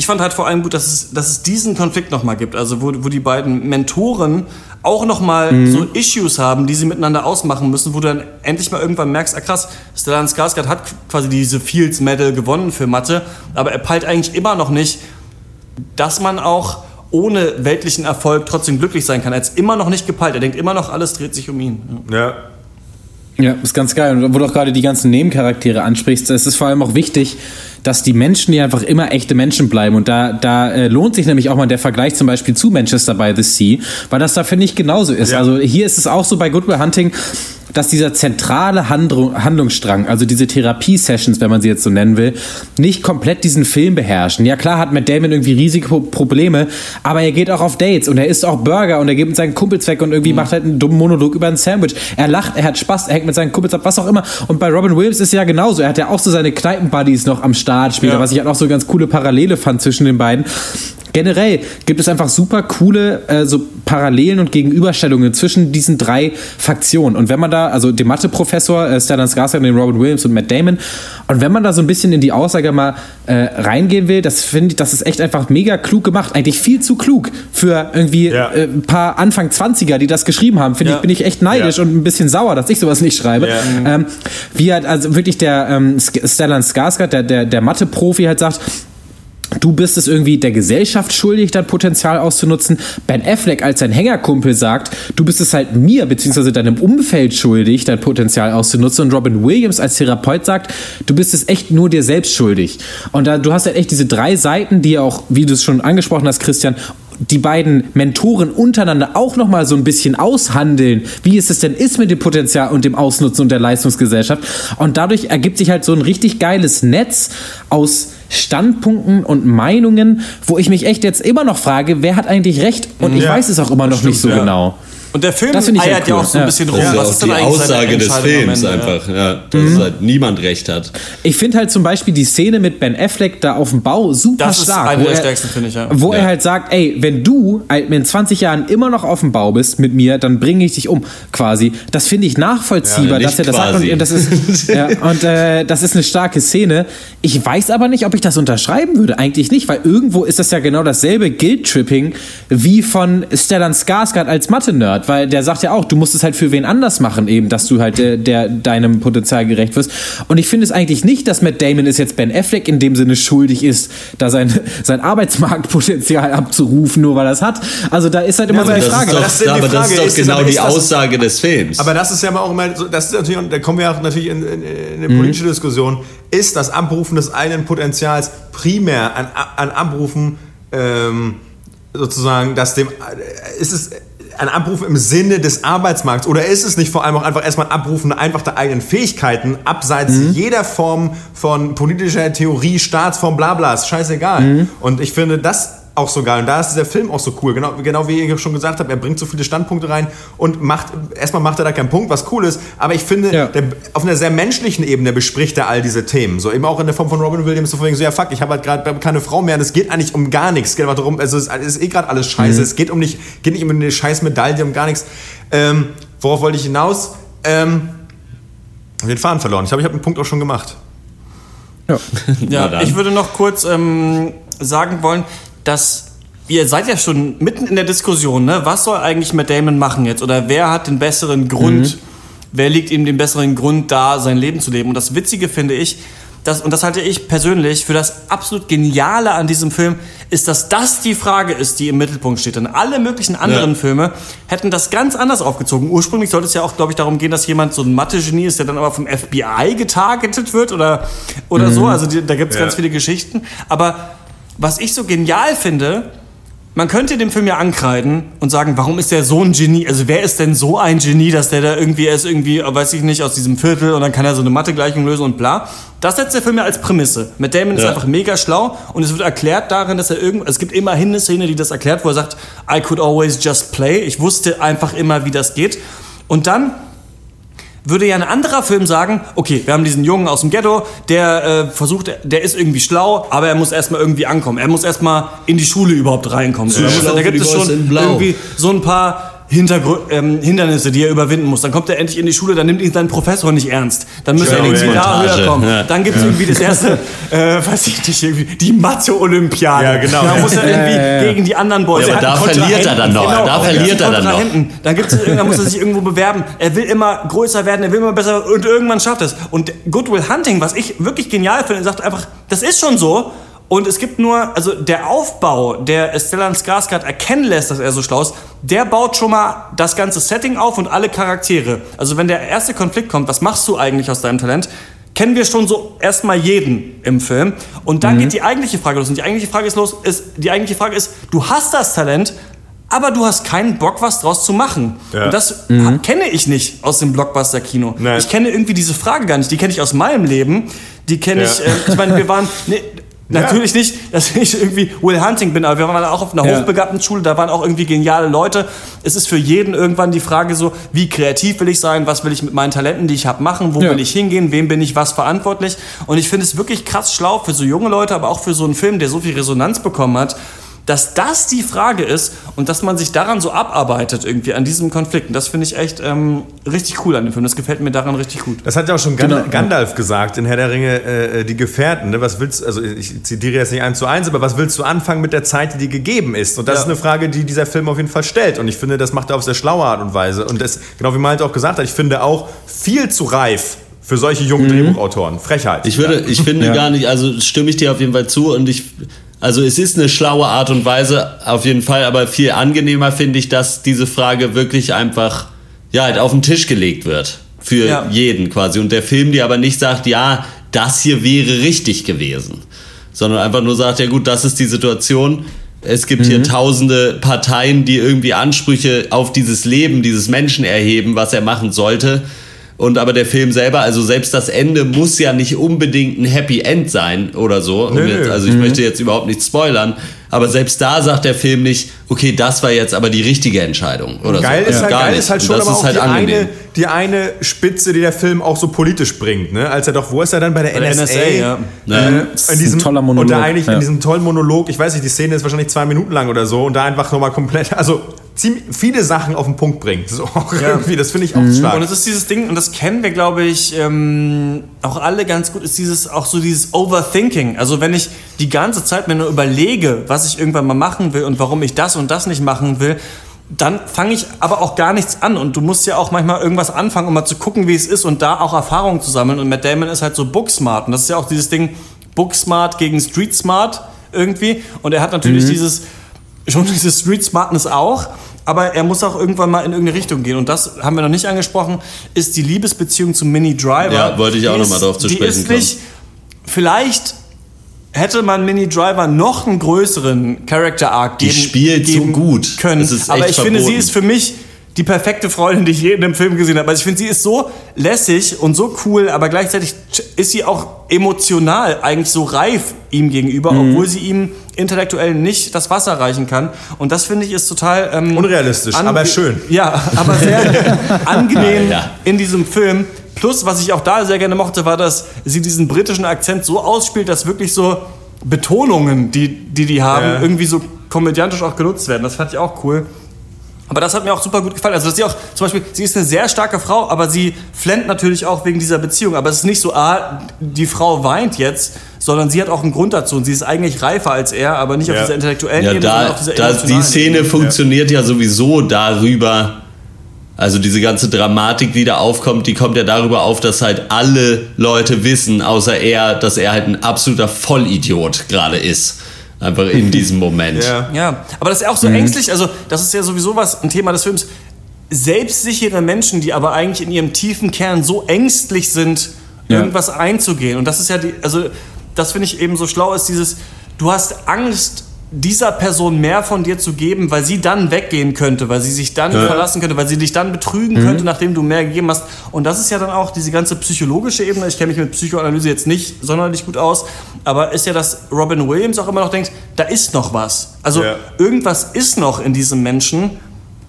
ich fand halt vor allem gut, dass es, dass es diesen Konflikt nochmal gibt. Also wo, wo die beiden Mentoren auch nochmal Mhm. so Issues haben, die sie miteinander ausmachen müssen, wo du dann endlich mal irgendwann merkst, ah krass, Stellan Skarsgård hat quasi diese Fields Medal gewonnen für Mathe, aber er peilt eigentlich immer noch nicht, dass man auch ohne weltlichen Erfolg trotzdem glücklich sein kann. Er hat immer noch nicht gepeilt. Er denkt immer noch, alles dreht sich um ihn. Ja. Ja, ist ganz geil. Und wo du auch gerade die ganzen Nebencharaktere ansprichst, es ist vor allem auch wichtig, dass die Menschen, die einfach immer echte Menschen bleiben. Und da, da äh, lohnt sich nämlich auch mal der Vergleich zum Beispiel zu Manchester by the Sea, weil das da finde ich genauso ist. Ja. Also hier ist es auch so bei Good Will Hunting, dass dieser zentrale Handlung, Handlungsstrang, also diese Therapie-Sessions, wenn man sie jetzt so nennen will, nicht komplett diesen Film beherrschen. Ja klar hat Matt Damon irgendwie riesige Pro- Probleme, aber er geht auch auf Dates und er isst auch Burger und er geht mit seinen Kumpels weg und irgendwie macht halt einen dummen Monolog über ein Sandwich. Er lacht, er hat Spaß, er hängt mit seinen Kumpels ab, was auch immer. Und bei Robin Williams ist ja genauso. Er hat ja auch so seine Kneipen-Buddies noch am Start später, Ja. was ich halt auch so ganz coole Parallele fand zwischen den beiden. Generell gibt es einfach super coole äh, so Parallelen und Gegenüberstellungen zwischen diesen drei Fraktionen. Und wenn man da, also dem Mathe-Professor äh, Stellan Skarsgård, den Robert Williams und Matt Damon, und wenn man da so ein bisschen in die Aussage mal äh, reingehen will, das finde ich, das ist echt einfach mega klug gemacht. Eigentlich viel zu klug für irgendwie Ja. äh, ein paar Anfang 20er, die das geschrieben haben. Finde Ja. ich, bin ich echt neidisch Ja. und ein bisschen sauer, dass ich sowas nicht schreibe. Ähm, wie halt also wirklich der ähm, Stellan Skarsgård, der, der, der Mathe-Profi halt sagt, Du bist es irgendwie der Gesellschaft schuldig, dein Potenzial auszunutzen. Ben Affleck als sein Hängerkumpel sagt, du bist es halt mir bzw. deinem Umfeld schuldig, dein Potenzial auszunutzen. Und Robin Williams als Therapeut sagt, du bist es echt nur dir selbst schuldig. Und da, du hast halt echt diese drei Seiten, die auch, wie du es schon angesprochen hast, Christian, die beiden Mentoren untereinander auch noch mal so ein bisschen aushandeln, wie es denn ist mit dem Potenzial und dem Ausnutzen und der Leistungsgesellschaft. Und dadurch ergibt sich halt so ein richtig geiles Netz aus Standpunkten und Meinungen, wo ich mich echt jetzt immer noch frage, wer hat eigentlich recht? Und ich Ja, weiß es auch immer noch nicht so ja. genau. Und der Film Das finde ich eiert ja ja cool. auch so ein Ja. bisschen rum. Das ist Was ist denn die Aussage des Films einfach, ja, dass Mhm. halt niemand recht hat. Ich finde halt zum Beispiel die Szene mit Ben Affleck da auf dem Bau super Das ist stark. eine wo der er- stärksten, finde ich, ja. Wo er Ja. halt sagt, ey, wenn du halt in 20 Jahren immer noch auf dem Bau bist mit mir, dann bringe ich dich um, quasi. Das finde ich nachvollziehbar, Ja, dass er das sagt. quasi. Und das ist, ja, und äh, das ist eine starke Szene. Ich weiß aber nicht, ob ich das unterschreiben würde. Eigentlich nicht, weil irgendwo ist das ja genau dasselbe Guilt-Tripping wie von Stellan Skarsgård als Mathe-Nerd, weil der sagt ja auch, du musst es halt für wen anders machen, eben, dass du halt der, der deinem Potenzial gerecht wirst. Und ich finde es eigentlich nicht, dass Matt Damon es jetzt Ben Affleck in dem Sinne schuldig ist, da sein, sein Arbeitsmarktpotenzial abzurufen, nur weil er es hat. Also da ist halt immer Ja, so das Frage. ist doch- Das das ist ist aber das Frage, ist doch ist das- genau aber die ist das- Aussage des Films. Aber das ist ja auch immer so, das ist natürlich, und da kommen wir auch natürlich in, in, in eine politische Diskussion, ist das Abrufen des eigenen Potenzials primär ein, ein Abrufen ähm, sozusagen, dass dem, ist es ein Abrufen im Sinne des Arbeitsmarkts? Oder ist es nicht vor allem auch einfach erstmal ein Abrufen einfach der eigenen Fähigkeiten abseits jeder Form von politischer Theorie, Staatsform, bla bla, ist scheißegal. Und ich finde, das auch so geil. Und da ist dieser Film auch so cool. Genau, genau wie ihr schon gesagt habt, er bringt so viele Standpunkte rein und macht, erstmal macht er da keinen Punkt, was cool ist. Aber ich finde, Ja. der, auf einer sehr menschlichen Ebene bespricht er all diese Themen. So eben auch in der Form von Robin Williams, so von wegen so, ja fuck, ich habe halt gerade keine Frau mehr und es geht eigentlich um gar nichts. Es geht einfach darum, also es ist, eh gerade alles scheiße. Es geht um nicht, geht nicht um eine scheiß Medaille, um gar nichts. Ähm, worauf wollte ich hinaus? Ähm, hab den Faden verloren. Ich glaube, ich habe einen Punkt auch schon gemacht. Ja. Ja, ich würde noch kurz ähm, sagen wollen, dass ihr seid ja schon mitten in der Diskussion, ne? Was soll eigentlich Matt Damon machen jetzt? Oder wer hat den besseren Grund? Wer liegt ihm den besseren Grund da, sein Leben zu leben? Und das Witzige finde ich, dass, und das halte ich persönlich für das absolut Geniale an diesem Film, ist, dass das die Frage ist, die im Mittelpunkt steht. Denn alle möglichen anderen Ja. Filme hätten das ganz anders aufgezogen. Ursprünglich sollte es ja auch, glaube ich, darum gehen, dass jemand so ein Mathe-Genie ist, der dann aber vom FBI getargetet wird oder, oder so. Also die, da gibt es Ja. ganz viele Geschichten. Aber was ich so genial finde, man könnte dem Film ja ankreiden und sagen, warum ist der so ein Genie? Also wer ist denn so ein Genie, dass der da irgendwie, er ist irgendwie, weiß ich nicht, aus diesem Viertel und dann kann er so eine Mathe-Gleichung lösen und bla. Das setzt der Film ja als Prämisse. Matt Damon ist Ja. einfach mega schlau und es wird erklärt darin, dass er irgend, es gibt immerhin eine Szene, die das erklärt, wo er sagt, I could always just play. Ich wusste einfach immer, wie das geht. Und dann würde ja ein anderer Film sagen, okay, wir haben diesen Jungen aus dem Ghetto, der äh, versucht, der ist irgendwie schlau, aber er muss erstmal irgendwie ankommen. Er muss erstmal in die Schule überhaupt reinkommen. Zu Da gibt es schon irgendwie so ein paar Hintergr ähm, Hindernisse, die er überwinden muss. Dann kommt er endlich in die Schule, dann nimmt ihn sein Professor nicht ernst. Dann muss er irgendwie da höher kommen. ja. Dann gibt es irgendwie das erste, äh, weiß ich nicht, irgendwie die Mathe-Olympiade. Ja, genau. Da muss er irgendwie gegen die anderen Boys. Ja, aber Er hat da verliert er dann noch. Genau, Da verliert er dann noch. Dann gibt's, dann muss er sich irgendwo bewerben. Er will immer größer werden, er will immer besser und irgendwann schafft es. Und Good Will Hunting, was ich wirklich genial finde, sagt einfach, das ist schon so. Und es gibt nur, also der Aufbau, der Stellan Skarsgård erkennen lässt, dass er so schlau ist, der baut schon mal das ganze Setting auf und alle Charaktere. Also wenn der erste Konflikt kommt, was machst du eigentlich aus deinem Talent? Kennen wir schon so erstmal jeden im Film. Und dann geht die eigentliche Frage los. Und die eigentliche Frage ist los, ist, die eigentliche Frage ist, du hast das Talent, aber du hast keinen Bock, was draus zu machen. Ja. Und das ha- kenne ich nicht aus dem Blockbuster-Kino. Ich kenne irgendwie diese Frage gar nicht. Die kenne ich aus meinem Leben. Die kenne Ja. ich, äh, ich meine, wir waren, ne, natürlich nicht, dass ich irgendwie Will Hunting bin, aber wir waren auch auf einer Ja. hochbegabten Schule, da waren auch irgendwie geniale Leute. Es ist für jeden irgendwann die Frage so, wie kreativ will ich sein, was will ich mit meinen Talenten, die ich habe, machen, wo Ja. will ich hingehen, wem bin ich was verantwortlich. Und ich finde es wirklich krass schlau für so junge Leute, aber auch für so einen Film, der so viel Resonanz bekommen hat, dass das die Frage ist und dass man sich daran so abarbeitet irgendwie an diesem Konflikt. Und das finde ich echt ähm, richtig cool an dem Film. Das gefällt mir daran richtig gut. Das hat ja auch schon Gand Genau. Gandalf gesagt in Herr der Ringe, äh, die Gefährten. Ne? Was willst also ich zitiere jetzt nicht eins zu eins, aber was willst du anfangen mit der Zeit, die dir gegeben ist? Und das Ja. ist eine Frage, die dieser Film auf jeden Fall stellt. Und ich finde, das macht er auf sehr schlaue Art und Weise. Und das, genau wie Malte auch gesagt hat, ich finde auch viel zu reif für solche jungen Drehbuchautoren. Frechheit. Ich würde, ich finde Ja. gar nicht, also stimme ich dir auf jeden Fall zu und ich, also es ist eine schlaue Art und Weise auf jeden Fall, aber viel angenehmer finde ich, dass diese Frage wirklich einfach, ja, halt auf den Tisch gelegt wird. Für Ja. jeden quasi. Und der Film dir aber nicht sagt, ja, das hier wäre richtig gewesen. Sondern einfach nur sagt, ja gut, das ist die Situation. Es gibt hier tausende Parteien, die irgendwie Ansprüche auf dieses Leben dieses Menschen erheben, was er machen sollte. Und aber der Film selber, also selbst das Ende muss ja nicht unbedingt ein Happy End sein oder so. Um jetzt, also ich möchte jetzt überhaupt nicht spoilern, aber selbst da sagt der Film nicht, okay, das war jetzt aber die richtige Entscheidung oder Geil, so. ist, halt, Gar geil nicht. ist halt schon das aber ist auch halt die, angenehm. eine, die eine Spitze, die der Film auch so politisch bringt. Ne? Als er doch, wo ist er dann bei der Bei NSA? NSA, ja. Ja. Ist in diesem, ein toller Monolog, Und da eigentlich ja. in diesem tollen Monolog, ich weiß nicht, die Szene ist wahrscheinlich zwei Minuten lang oder so und da einfach nochmal komplett, also ziemlich viele Sachen auf den Punkt bringt. So irgendwie, das finde ich auch stark. Und es ist dieses Ding, und das kennen wir, glaube ich, ähm, auch alle ganz gut, ist dieses, auch so dieses Overthinking. Also wenn ich die ganze Zeit mir nur überlege, was ich irgendwann mal machen will und warum ich das und das nicht machen will, dann fange ich aber auch gar nichts an. Und du musst ja auch manchmal irgendwas anfangen, um mal zu gucken, wie es ist und da auch Erfahrungen zu sammeln. Und Matt Damon ist halt so booksmart. Und das ist ja auch dieses Ding, booksmart gegen street smart irgendwie. Und er hat natürlich dieses, schon diese Street Smartness auch, aber er muss auch irgendwann mal in irgendeine Richtung gehen. Und das haben wir noch nicht angesprochen, ist die Liebesbeziehung zu Mini Driver. Ja, wollte ich auch Die noch mal ist- drauf zu sprechen kommen. Vielleicht hätte man Mini Driver noch einen größeren Character Arc Die geben, spielt so geben gut. können. Aber ich finde, sie verboten. ist für mich die perfekte Freundin, die ich je in einem Film gesehen habe. Also ich finde, sie ist so lässig und so cool, aber gleichzeitig ist sie auch emotional eigentlich so reif ihm gegenüber, Mhm. obwohl sie ihm intellektuell nicht das Wasser reichen kann. Und das finde ich ist total ähm, Unrealistisch, aber schön. Ja, aber sehr angenehm Ja. in diesem Film. Plus, was ich auch da sehr gerne mochte, war, dass sie diesen britischen Akzent so ausspielt, dass wirklich so Betonungen, die die, die haben, Ja. irgendwie so komödiantisch auch genutzt werden. Das fand ich auch cool. Aber das hat mir auch super gut gefallen. Also, dass sie auch, zum Beispiel, sie ist eine sehr starke Frau, aber sie flennt natürlich auch wegen dieser Beziehung. Aber es ist nicht so, ah, die Frau weint jetzt, sondern sie hat auch einen Grund dazu. Und sie ist eigentlich reifer als er, aber nicht auf Ja. dieser intellektuellen Ja, Ebene, sondern da, auf dieser da die Szene Ebene. funktioniert ja sowieso darüber, also diese ganze Dramatik, die da aufkommt, die kommt ja darüber auf, dass halt alle Leute wissen, außer er, dass er halt ein absoluter Vollidiot gerade ist. Einfach in diesem Moment. Ja. Ja, aber das ist ja auch so Mhm. ängstlich, also das ist ja sowieso was, ein Thema des Films. Selbstsichere Menschen, die aber eigentlich in ihrem tiefen Kern so ängstlich sind, Ja. irgendwas einzugehen. Und das ist ja die, also das finde ich eben so schlau, ist dieses, du hast Angst, dieser Person mehr von dir zu geben, weil sie dann weggehen könnte, weil sie sich dann verlassen könnte, weil sie dich dann betrügen Mhm. könnte, nachdem du mehr gegeben hast. Und das ist ja dann auch diese ganze psychologische Ebene. Ich kenne mich mit Psychoanalyse jetzt nicht sonderlich gut aus, aber ist ja, dass Robin Williams auch immer noch denkt, da ist noch was. Also Ja. irgendwas ist noch in diesem Menschen,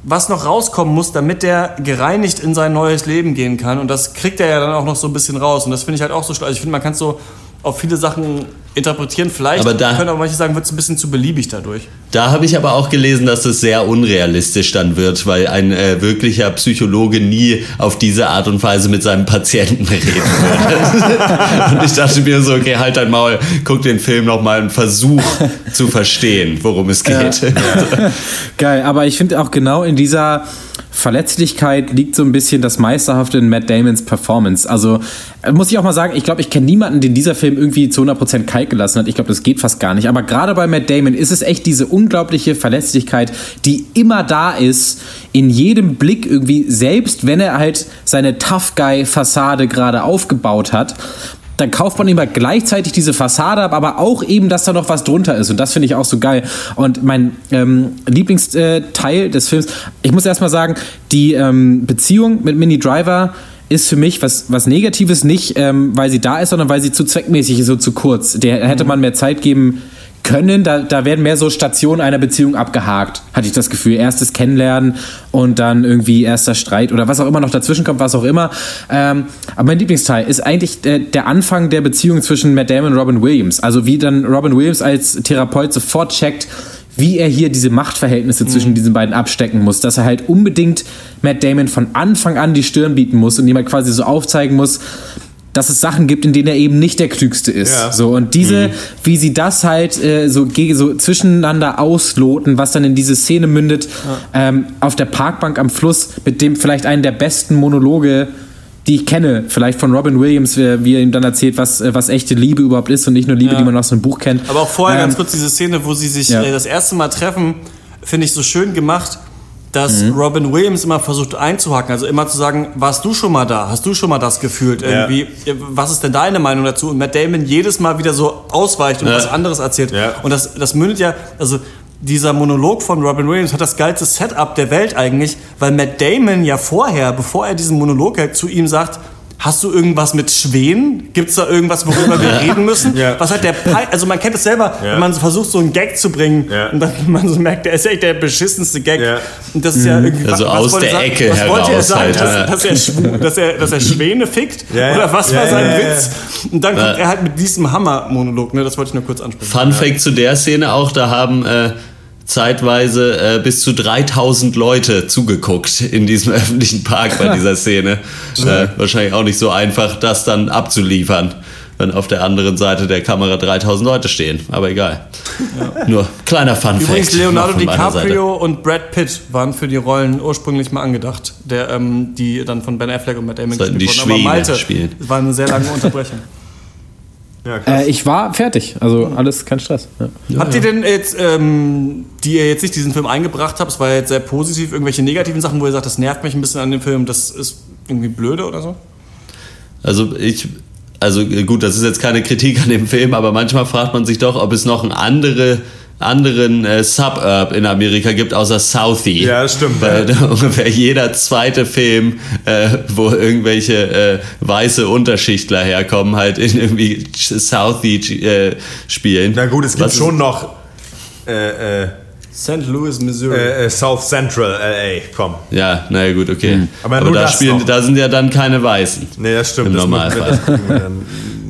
was noch rauskommen muss, damit der gereinigt in sein neues Leben gehen kann. Und das kriegt er ja dann auch noch so ein bisschen raus. Und das finde ich halt auch so schlau. Also ich finde, man kann so auf viele Sachen interpretieren. Vielleicht Aber da- können aber manche sagen, wird es ein bisschen zu beliebig dadurch. Da habe ich aber auch gelesen, dass es sehr unrealistisch dann wird, weil ein äh, wirklicher Psychologe nie auf diese Art und Weise mit seinem Patienten reden würde. und ich dachte mir so, okay, halt dein Maul, guck den Film nochmal und versuch zu verstehen, worum es geht. Geil, aber ich finde auch genau in dieser Verletzlichkeit liegt so ein bisschen das Meisterhafte in Matt Damons Performance. Also äh, muss ich auch mal sagen, ich glaube, ich kenne niemanden, den dieser Film irgendwie zu 100% kalt gelassen hat. Ich glaube, das geht fast gar nicht. Aber gerade bei Matt Damon ist es echt diese unglaubliche Verletzlichkeit, die immer da ist, in jedem Blick irgendwie, selbst wenn er halt seine Tough Guy-Fassade gerade aufgebaut hat dann kauft man immer gleichzeitig diese Fassade ab, aber auch eben, dass da noch was drunter ist. Und das finde ich auch so geil. Und mein ähm, Lieblingsteil des Films, ich muss erstmal sagen, die ähm, Beziehung mit Minnie Driver ist für mich was, was Negatives, nicht ähm, weil sie da ist, sondern weil sie zu zweckmäßig ist, so zu kurz. Der hätte man mehr Zeit geben können, da, da werden mehr so Stationen einer Beziehung abgehakt, hatte ich das Gefühl. Erstes Kennenlernen und dann irgendwie erster Streit oder was auch immer noch dazwischen kommt, was auch immer. Ähm, aber mein Lieblingsteil ist eigentlich der, der Anfang der Beziehung zwischen Matt Damon und Robin Williams. Also wie dann Robin Williams als Therapeut sofort checkt, wie er hier diese Machtverhältnisse zwischen diesen beiden abstecken muss, dass er halt unbedingt Matt Damon von Anfang an die Stirn bieten muss und ihm halt quasi so aufzeigen muss, dass es Sachen gibt, in denen er eben nicht der Klügste ist. Ja. So, und diese, wie sie das halt äh, so, so zwischeneinander ausloten, was dann in diese Szene mündet, ähm, auf der Parkbank am Fluss, mit dem vielleicht einen der besten Monologe, die ich kenne, vielleicht von Robin Williams, wie, wie er ihm dann erzählt, was, äh, was echte Liebe überhaupt ist und nicht nur Liebe, Ja. die man aus einem Buch kennt. Aber auch vorher Ähm, ganz kurz diese Szene, wo sie sich ja. äh, das erste Mal treffen, finde ich so schön gemacht, dass Mhm. Robin Williams immer versucht einzuhaken, also immer zu sagen, warst du schon mal da? Hast du schon mal das gefühlt irgendwie? Äh, Was ist denn deine Meinung dazu? Und Matt Damon jedes Mal wieder so ausweicht und Ja. was anderes erzählt. Ja. Und das, das mündet ja, also dieser Monolog von Robin Williams hat das geilste Setup der Welt eigentlich, weil Matt Damon ja vorher, bevor er diesen Monolog hält, zu ihm sagt, Hast du irgendwas mit Schweden? Gibt's da irgendwas, worüber wir reden müssen? Ja. Was hat der Pi Also man kennt es selber, Ja. wenn man so versucht, so einen Gag zu bringen Ja. und dann man so merkt, der ist echt der beschissenste Gag. Ja. Und das ist ja irgendwie. Also was aus der er sagen? Ecke was wollte er heraus sagen, halt, dass, dass, er dass, er, dass er Schwäne fickt? Ja. Oder was war sein Witz? Und dann kommt er halt mit diesem Hammer-Monolog, ne? Das wollte ich nur kurz ansprechen. Fun Fact zu der Szene auch, da haben äh, zeitweise äh, bis zu 3000 Leute zugeguckt in diesem öffentlichen Park bei dieser Szene. äh, wahrscheinlich auch nicht so einfach, das dann abzuliefern, wenn auf der anderen Seite der Kamera 3000 Leute stehen. Aber egal. Nur kleiner Fun Fact. Übrigens, Leonardo. DiCaprio und Brad Pitt waren für die Rollen ursprünglich mal angedacht, der, ähm, die dann von Ben Affleck und Matt Damon gespielt wurden. Aber Malte, spielen. es war eine sehr lange Unterbrechung. Ja. Äh, ich war fertig, also alles kein Stress. Ja. Habt ihr denn jetzt, ähm, die ihr jetzt nicht diesen Film eingebracht habt, es war jetzt sehr positiv, irgendwelche negativen Sachen, wo ihr sagt, das nervt mich ein bisschen an dem Film, das ist irgendwie blöde oder so? Also ich, also gut, das ist jetzt keine Kritik an dem Film, aber manchmal fragt man sich doch, ob es noch eine andere anderen äh, Suburb in Amerika gibt, außer Southie. Ja, das stimmt, Weil ja. ungefähr jeder zweite Film, äh, wo irgendwelche äh, weiße Unterschichtler herkommen, halt in irgendwie Southie äh, spielen. Na gut, es gibt Was schon noch äh, äh, St. Louis, Missouri. äh, äh, South Central LA, komm. Ja, naja gut, okay. Hm. Aber Aber, nur da das spielen, da sind ja dann keine Weißen. Nee, das stimmt. Im das, Normalfall.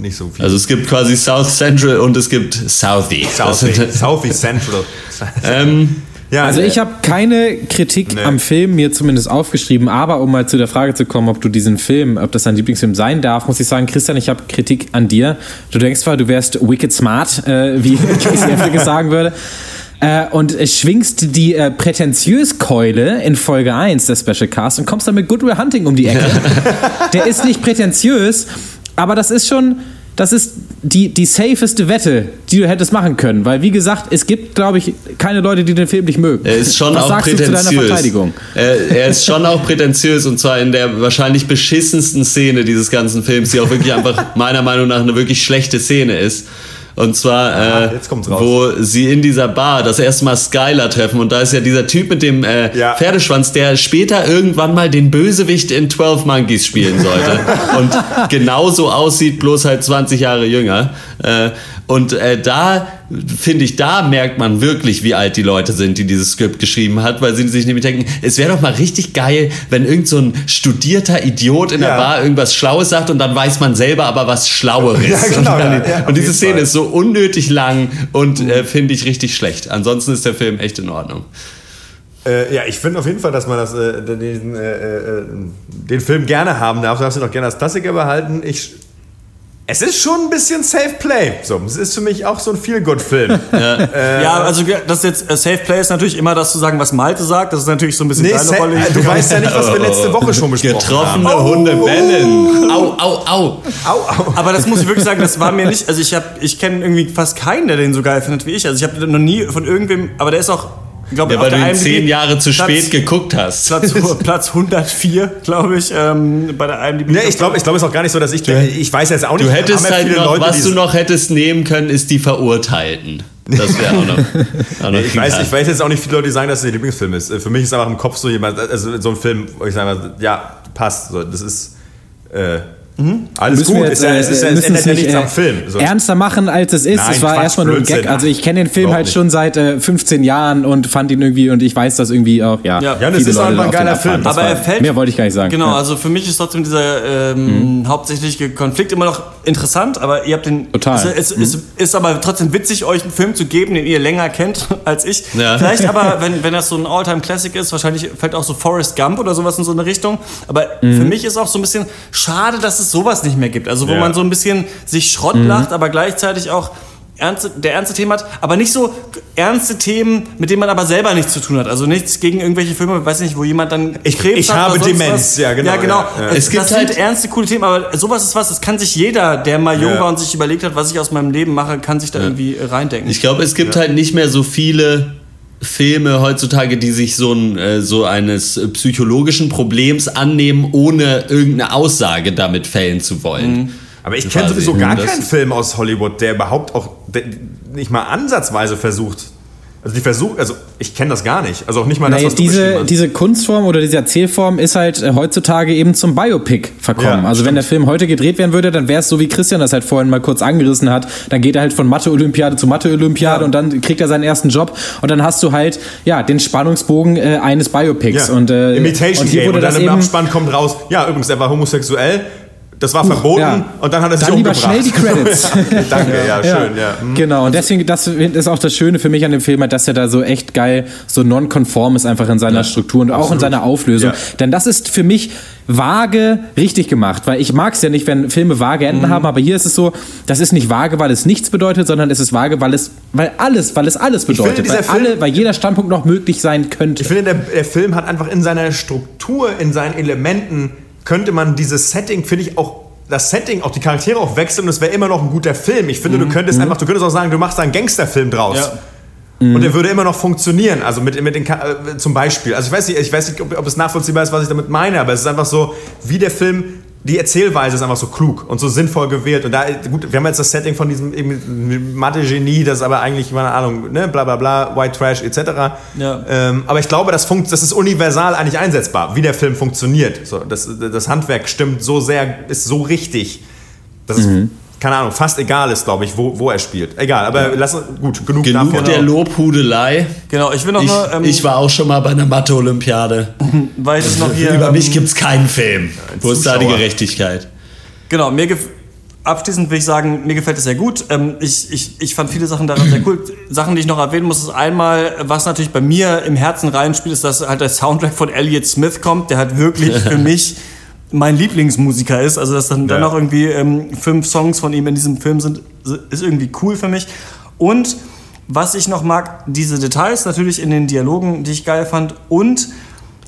nicht so viel. Also es gibt quasi South Central und es gibt Southie. Southie, Southie Central. ähm, ja, Also äh, ich habe keine Kritik Nee. am Film mir zumindest aufgeschrieben, aber um mal zu der Frage zu kommen, ob du diesen Film, ob das dein Lieblingsfilm sein darf, muss ich sagen, Christian, ich habe Kritik an dir. Du denkst zwar, du wärst wicked smart, äh, wie Casey Affleck sagen würde, äh, und schwingst die äh, Prätentiös-Keule in Folge 1 des Special Cast und kommst dann mit Good Will Hunting um die Ecke. der ist nicht prätentiös, aber das ist schon, das ist die, die safeste Wette, die du hättest machen können. Weil, wie gesagt, es gibt, glaube ich, keine Leute, die den Film nicht mögen. Er ist schon Was auch prätentiös. Er, er ist schon auch prätentiös und zwar in der wahrscheinlich beschissensten Szene dieses ganzen Films, die auch wirklich einfach meiner Meinung nach eine wirklich schlechte Szene ist. Und zwar, äh, kommt's raus. wo sie in dieser Bar das erste Mal Skylar treffen und da ist ja dieser Typ mit dem äh, Ja. Pferdeschwanz, der später irgendwann mal den Bösewicht in 12 Monkeys spielen sollte und genauso aussieht, bloß halt 20 Jahre jünger. Äh, und äh, da finde ich, da merkt man wirklich, wie alt die Leute sind, die dieses Skript geschrieben hat, weil sie sich nämlich denken, es wäre doch mal richtig geil, wenn irgend so ein studierter Idiot in der Ja. Bar irgendwas Schlaues sagt und dann weiß man selber aber was Schlaueres. Ja, genau, und dann, ja, und diese Szene Fall. Mhm. ist so unnötig lang und äh, finde ich richtig schlecht. Ansonsten ist der Film echt in Ordnung. Äh, ja, ich finde auf jeden Fall, dass man das, äh, den, äh, äh, den Film gerne haben darf. Du darfst ihn auch gerne als Klassiker behalten. Ich, es ist schon ein bisschen Safe Play. So, es ist für mich auch so ein Feel-Good-Film. ja, also das jetzt äh, Safe Play ist natürlich immer das zu sagen, was Malte sagt. Das ist natürlich so ein bisschen nee, deine Rolle. äh, du weißt ja nicht, was wir letzte Woche schon besprochen Getroffene haben. Hunde bellen. Au, au, au. Au, au. Aber das muss ich wirklich sagen, das war mir nicht. Also ich habe, ich kenne irgendwie fast keinen, der den so geil findet wie ich. Also ich habe noch nie von irgendwem, aber der ist auch, glaube Ja, weil du ihn zehn Jahre zu Platz- spät geguckt hast. Platz, Platz 104, glaube ich, ähm, bei der IMDb. Nee, ich glaube, ich glaube, es ist auch gar nicht so, dass ich. Ich weiß jetzt auch nicht. Du hättest halt viele noch, Leute, was du noch hättest nehmen können, ist die Verurteilten. Das wäre auch noch. Auch noch Ich weiß, ich weiß jetzt auch nicht viele Leute, die sagen, dass es ihr Lieblingsfilm ist. Äh, Für mich ist einfach im Kopf so jemand, also so ein Film, wo ich sage, ja, passt. So, das ist äh, alles Müssen wir gut. jetzt, ist ja, äh, es, ist ja, es ändert ja nicht, nichts äh, am Film. So. Ernster machen, als es ist. Nein, es war Quatsch, erstmal nur ein Gag. Blödsinn. Also ich kenne den Film halt nicht. schon seit äh, 15 Jahren und fand ihn irgendwie und ich weiß das irgendwie auch. Ja, Ja. Ja, das ist einfach ein geiler. Film. Aber war- er fällt- Mehr wollte ich gar nicht sagen. Genau, Ja. Mhm. also für mich ist trotzdem dieser ähm, hauptsächliche Konflikt immer noch interessant, aber ihr habt den. Total. Mhm. Es, es, es ist aber trotzdem witzig, euch einen Film zu geben, den ihr länger kennt als ich. Ja. Vielleicht aber, wenn, wenn das so ein All-Time-Classic ist, wahrscheinlich fällt auch so Forrest Gump oder sowas in so eine Richtung. Aber Mhm. für mich ist auch so ein bisschen schade, dass es sowas nicht mehr gibt. Also wo Ja. man so ein bisschen sich Schrott Mhm. lacht, aber gleichzeitig auch. Ernste, der ernste Themen hat, aber nicht so ernste Themen, mit denen man aber selber nichts zu tun hat. Also nichts gegen irgendwelche Filme, weiß nicht, wo jemand dann Ich- Krebs ich hat habe oder sonst Demenz, was. ja, genau, Ja, genau. ja, ja. Es, gibt das sind halt- ernste, coole Themen, aber sowas ist was, das kann sich jeder, der mal jung Ja. war und sich überlegt hat, was ich aus meinem Leben mache, kann sich da irgendwie reindenken. Ich glaube, es gibt halt nicht mehr so viele Filme heutzutage, die sich so, ein, äh, so eines psychologischen Problems annehmen, ohne irgendeine Aussage damit fällen zu wollen. Aber ich kenne sowieso gar Das- keinen Film aus Hollywood, der überhaupt auch der nicht mal ansatzweise versucht. Also die versuchen, also ich kenne das gar nicht. Also auch nicht mal Na, das, was diese, hast. diese Kunstform oder diese Erzählform ist halt äh, heutzutage eben zum Biopic verkommen. Ja, also wenn der Film heute gedreht werden würde, dann wäre es so, wie Christian das halt vorhin mal kurz angerissen hat. Dann geht er halt von Mathe-Olympiade zu Mathe-Olympiade und dann kriegt er seinen ersten Job und dann hast du halt ja den Spannungsbogen äh, eines Biopics. ja. Und, äh, Imitation und hier Game. wurde Und dann das im eben Abspann kommt raus, ja, übrigens, er war homosexuell, das war verboten ja. und dann hat er sich Dann lieber umgebracht. schnell die Credits. Danke, ja, schön, ja. Hm. Genau, und deswegen, das ist auch das Schöne für mich an dem Film, dass er da so echt geil, so non-konform ist einfach in seiner Struktur und auch in seiner Auflösung. Ja. Denn das ist für mich vage richtig gemacht, weil ich mag es ja nicht, wenn Filme vage Enden Mhm. haben, aber hier ist es so, das ist nicht vage, weil es nichts bedeutet, sondern es ist vage, weil es, weil alles, weil es alles finde, bedeutet, dieser weil, Film- alle, weil jeder Standpunkt noch möglich sein könnte. Ich finde, der, der Film hat einfach in seiner Struktur, in seinen Elementen, könnte man dieses Setting, finde ich auch, das Setting, auch die Charaktere auch wechseln und es wäre immer noch ein guter Film. Ich finde, du könntest einfach, du könntest auch sagen, du machst da einen Gangsterfilm draus. Ja. Und der würde immer noch funktionieren, also mit, mit den, äh, zum Beispiel. Also ich weiß nicht, ich weiß nicht ob, ob es nachvollziehbar ist, was ich damit meine, aber es ist einfach so, wie der Film die Erzählweise ist einfach so klug und so sinnvoll gewählt. Und da, gut, wir haben jetzt das Setting von diesem Mathe-Genie, das aber eigentlich, keine Ahnung, ne, bla bla bla, White Trash etc. Ja. Ähm, aber ich glaube, das, funkt, das ist universal eigentlich einsetzbar, wie der Film funktioniert. So, das, das Handwerk stimmt so sehr, ist so richtig, dass es, keine Ahnung, fast egal ist, glaube ich, wo, wo er spielt. Egal, aber lass gut, genug, Genug davon. der Lobhudelei. Genau, ich will noch Ich, nur, ähm, ich war auch schon mal bei einer Mathe-Olympiade. weil ich das noch hier. Über ähm, mich gibt's keinen Film. Wo ist da die. Gerechtigkeit? Genau, mir abschließend will ich sagen, mir gefällt es sehr gut. Ähm, ich, ich, ich fand viele Sachen daran sehr cool. Sachen, die ich noch erwähnen muss, ist einmal, was natürlich bei mir im Herzen reinspielt, ist, dass halt der Soundtrack von Elliott Smith kommt, der halt wirklich für mich mein Lieblingsmusiker ist. Also, dass dann, dann Ja. noch irgendwie ähm, fünf Songs von ihm in diesem Film sind, ist irgendwie cool für mich. Und was ich noch mag, diese Details natürlich in den Dialogen, die ich geil fand. Und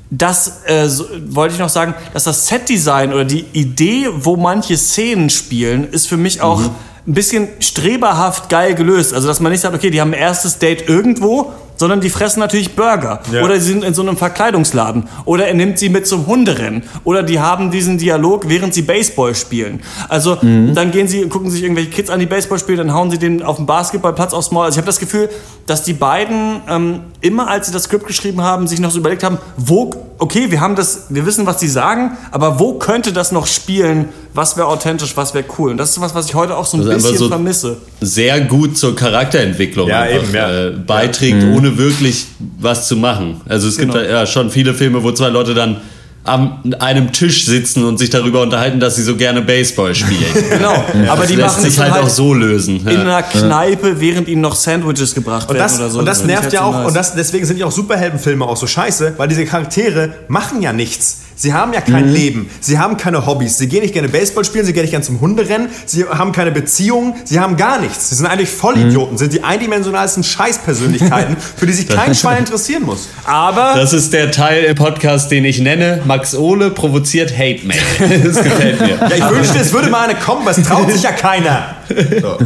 das äh, so, wollte ich noch sagen, dass das Setdesign oder die Idee, wo manche Szenen spielen, ist für mich auch ein bisschen streberhaft geil gelöst. Also, dass man nicht sagt, okay, die haben ein erstes Date irgendwo, sondern die fressen natürlich Burger. Ja. Oder sie sind in so einem Verkleidungsladen. Oder er nimmt sie mit zum Hunderennen. Oder die haben diesen Dialog, während sie Baseball spielen. Also dann gehen sie, gucken sich irgendwelche Kids an, die Baseball spielen, dann hauen sie den auf dem Basketballplatz aufs Maul. Also ich habe das Gefühl, dass die beiden ähm, immer, als sie das Skript geschrieben haben, sich noch so überlegt haben, wo, okay, wir haben das, wir wissen, was die sagen, aber wo könnte das noch spielen? Was wäre authentisch, was wäre cool? Und das ist was, was ich heute auch so ein Das einfach bisschen so- vermisse. Sehr gut zur Charakterentwicklung Ja, einfach, eben, ja. äh, beiträgt, ohne wirklich was zu machen. Also es gibt Genau. da, ja schon viele Filme, wo zwei Leute dann am einem Tisch sitzen und sich darüber unterhalten, dass sie so gerne Baseball spielen. Genau, aber die lässt machen sich halt halt auch so lösen. in Ja. einer Kneipe, während ihnen noch Sandwiches gebracht Und werden das, oder so. und das ich nervt halt ja auch, nice. und das, deswegen sind ja auch Superheldenfilme auch so scheiße, weil diese Charaktere machen ja nichts. Sie haben ja kein Mhm. Leben, sie haben keine Hobbys, sie gehen nicht gerne Baseball spielen, sie gehen nicht gerne zum Hunderennen, sie haben keine Beziehung, sie haben gar nichts. Sie sind eigentlich Mhm. Vollidioten, sind die eindimensionalsten Scheißpersönlichkeiten, für die sich kein Schwein interessieren muss. aber Das ist der Teil im Podcast, den ich nenne, Max Ohle provoziert Hate Mail. Das gefällt mir. Ja, ich wünschte, es würde mal eine kommen, aber es traut sich ja keiner. So.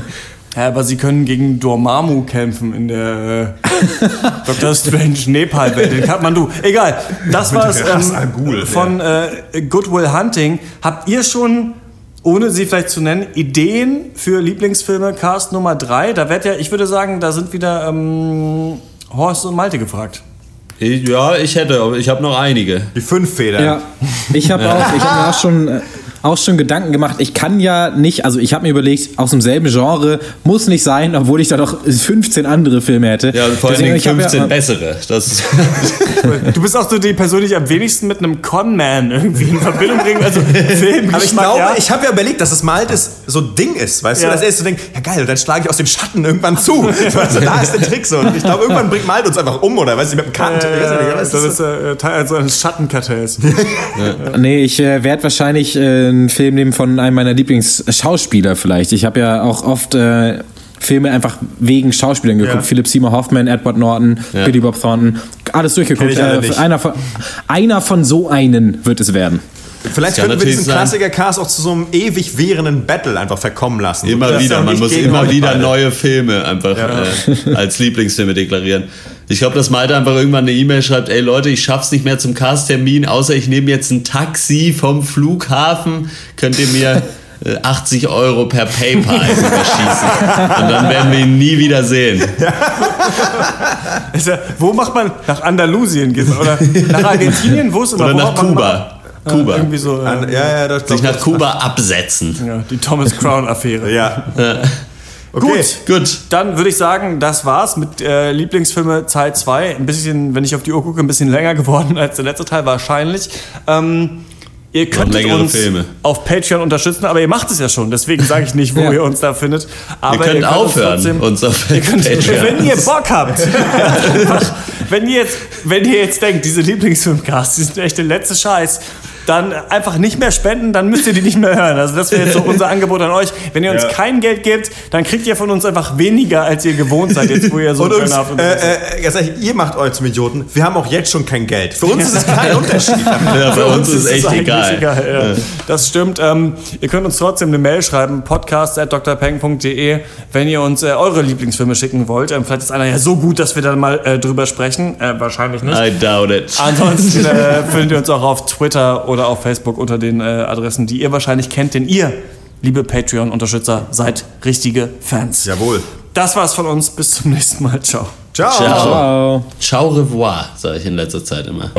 Ja, aber sie können gegen Dormammu kämpfen in der äh, Dr. Strange Nepal-Welt, in Kathmandu. Egal, das war's Ras ähm, von äh, Good Will Hunting. Habt ihr schon, ohne sie vielleicht zu nennen, Ideen für Lieblingsfilme Cast Nummer 3? Da wird ja, ich würde sagen, da sind wieder ähm, Horst und Malte gefragt. Ich, ja, ich hätte, aber ich habe noch einige. Die fünf Federn. Ja, ich habe auch, ich hab mir auch schon, äh, auch schon Gedanken gemacht. Ich kann ja nicht, also ich habe mir überlegt, aus demselben Genre muss nicht sein, obwohl ich da noch 15 andere Filme hätte. Ja, vor hab 15 ja, bessere. Du bist auch so die Person, die ich am wenigsten mit einem Con-Man irgendwie in Verbindung bringen. Also Film, Aber ich glaube, ja. ich habe ja überlegt, dass das mal das so ein Ding ist, weißt Ja. du, dass er so denkt, ja geil, und dann schlage ich aus den Schatten irgendwann zu. So, also, da ist der Trick so. Und ich glaube, irgendwann bringt Malt uns einfach um, oder weißt du, mit dem Kant. Ich weiß ja es das ist ist äh, Teil so eines Schattenkartells. Nee, ich äh, werde wahrscheinlich äh, einen Film nehmen von einem meiner Lieblingsschauspieler vielleicht. Ich habe ja auch oft äh, Filme einfach wegen Schauspielern geguckt. Ja. Philip Seymour Hoffman, Edward Norton, Billy Bob Thornton, alles durchgeguckt. Äh, einer, von, einer von so einen wird es werden. Vielleicht könnten wir diesen. Klassiker-Cast auch zu so einem ewig währenden Battle einfach verkommen lassen. immer wieder, ja man muss immer wieder beide. neue Filme einfach äh, als Lieblingsfilme deklarieren. Ich glaube, dass Malte einfach irgendwann eine E-Mail schreibt, ey Leute, ich schaff's nicht mehr zum Casttermin, außer ich nehme jetzt ein Taxi vom Flughafen, könnt ihr mir äh, 80 Euro per PayPal überschießen. Und dann werden wir ihn nie wieder sehen. Ist ja, wo macht man? Nach Andalusien oder nach Argentinien? Wo ist immer? Oder nach man- Kuba. Äh. Irgendwie so. Äh, An- Ja, ja, das Sich nach Kuba absetzen. ja, die Thomas Crown-Affäre. Ja. Okay. Gut. Gut. Dann würde ich sagen, das war's mit äh, Lieblingsfilme Teil 2. Ein bisschen, wenn ich auf die Uhr gucke, ein bisschen länger geworden als der letzte Teil wahrscheinlich. Ähm, ihr könnt längere uns Filme. auf Patreon unterstützen, aber ihr macht es ja schon. Deswegen sage ich nicht, wo Ja. ihr uns da findet. Aber Ihr könnt uns aufhören, trotzdem- uns auf ihr könnt, Patreon. Wenn ihr Bock habt. wenn, ihr jetzt, wenn ihr jetzt denkt, diese Lieblingsfilmcasts, die sind echt der letzte Scheiß, dann einfach nicht mehr spenden, dann müsst ihr die nicht mehr hören. Also das wäre jetzt so unser Angebot an euch. Wenn ihr uns Ja. kein Geld gebt, dann kriegt ihr von uns einfach weniger, als ihr gewohnt seid, jetzt wo ihr so Und uns, und- äh, äh, ganz ehrlich, ihr macht euch zum Idioten. Wir haben auch jetzt schon kein Geld. Für uns ist es kein Unterschied. Ja, bei uns ist echt eigentlich egal. ja. Das stimmt. Ähm, ihr könnt uns trotzdem eine Mail schreiben, podcast.drpeng.de, wenn ihr uns äh, eure Lieblingsfilme schicken wollt. Ähm, vielleicht ist einer ja so gut, dass wir dann mal äh, drüber sprechen. Äh, wahrscheinlich nicht. I doubt it. Ansonsten äh, findet ihr uns auch auf Twitter oder auf Facebook unter den äh, Adressen, die ihr wahrscheinlich kennt, denn ihr, liebe Patreon-Unterstützer, seid richtige Fans. Jawohl. Das war's von uns. Bis zum nächsten Mal. Ciao. Ciao. Ciao. Ciao. Ciao revoir, sage ich in letzter Zeit immer.